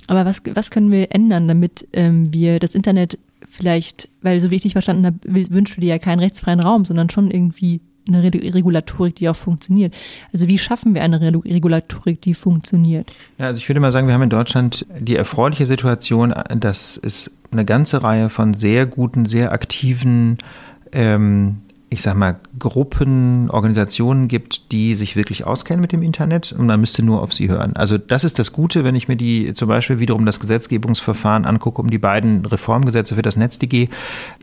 Aber was, was können wir ändern, damit ähm, wir das Internet vielleicht, weil so wie ich dich verstanden habe, wünschst du dir ja keinen rechtsfreien Raum, sondern schon irgendwie eine Re- Regulatorik, die auch funktioniert. Also wie schaffen wir eine Re- Regulatorik, die funktioniert? Ja, also ich würde mal sagen, wir haben in Deutschland die erfreuliche Situation, dass es eine ganze Reihe von sehr guten, sehr aktiven, ähm, ich sag mal, Gruppen, Organisationen gibt, die sich wirklich auskennen mit dem Internet und man müsste nur auf sie hören. Also das ist das Gute, wenn ich mir die zum Beispiel wiederum das Gesetzgebungsverfahren angucke, um die beiden Reformgesetze für das NetzDG.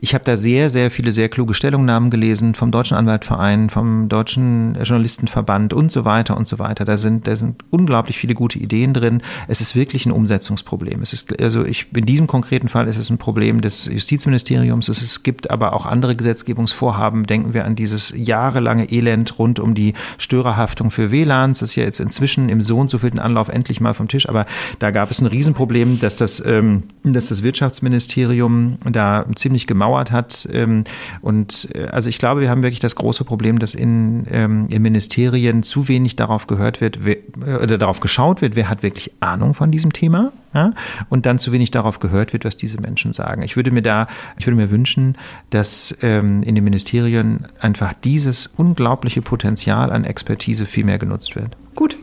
Ich habe da sehr, sehr viele sehr kluge Stellungnahmen gelesen vom Deutschen Anwaltverein, vom Deutschen Journalistenverband und so weiter und so weiter. Da sind, da sind unglaublich viele gute Ideen drin. Es ist wirklich ein Umsetzungsproblem. Es ist, also ich, in diesem konkreten Fall ist es ein Problem des Justizministeriums. Es, es gibt aber auch andere Gesetzgebungsvorhaben. Denken wir an dieses jahrelange Elend rund um die Störerhaftung für WLANs. Das ist ja jetzt inzwischen im so und so Anlauf endlich mal vom Tisch. Aber da gab es ein Riesenproblem, dass das, ähm, dass das Wirtschaftsministerium da ziemlich gemauert hat. Ähm, und äh, also ich glaube, wir haben wirklich das große Problem, dass in, ähm, in Ministerien zu wenig darauf gehört wird, wer, äh, oder darauf geschaut wird, wer hat wirklich Ahnung von diesem Thema. Ja? Und dann zu wenig darauf gehört wird, was diese Menschen sagen. Ich würde mir da, ich würde mir wünschen, dass ähm, in den Ministerien einfach dieses unglaubliche Potenzial an Expertise viel mehr genutzt wird. Gut.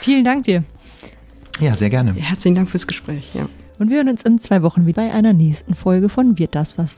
Vielen Dank dir. Ja, sehr gerne. Herzlichen Dank fürs Gespräch. Ja. Und wir hören uns in zwei Wochen wieder bei einer nächsten Folge von Wird das was?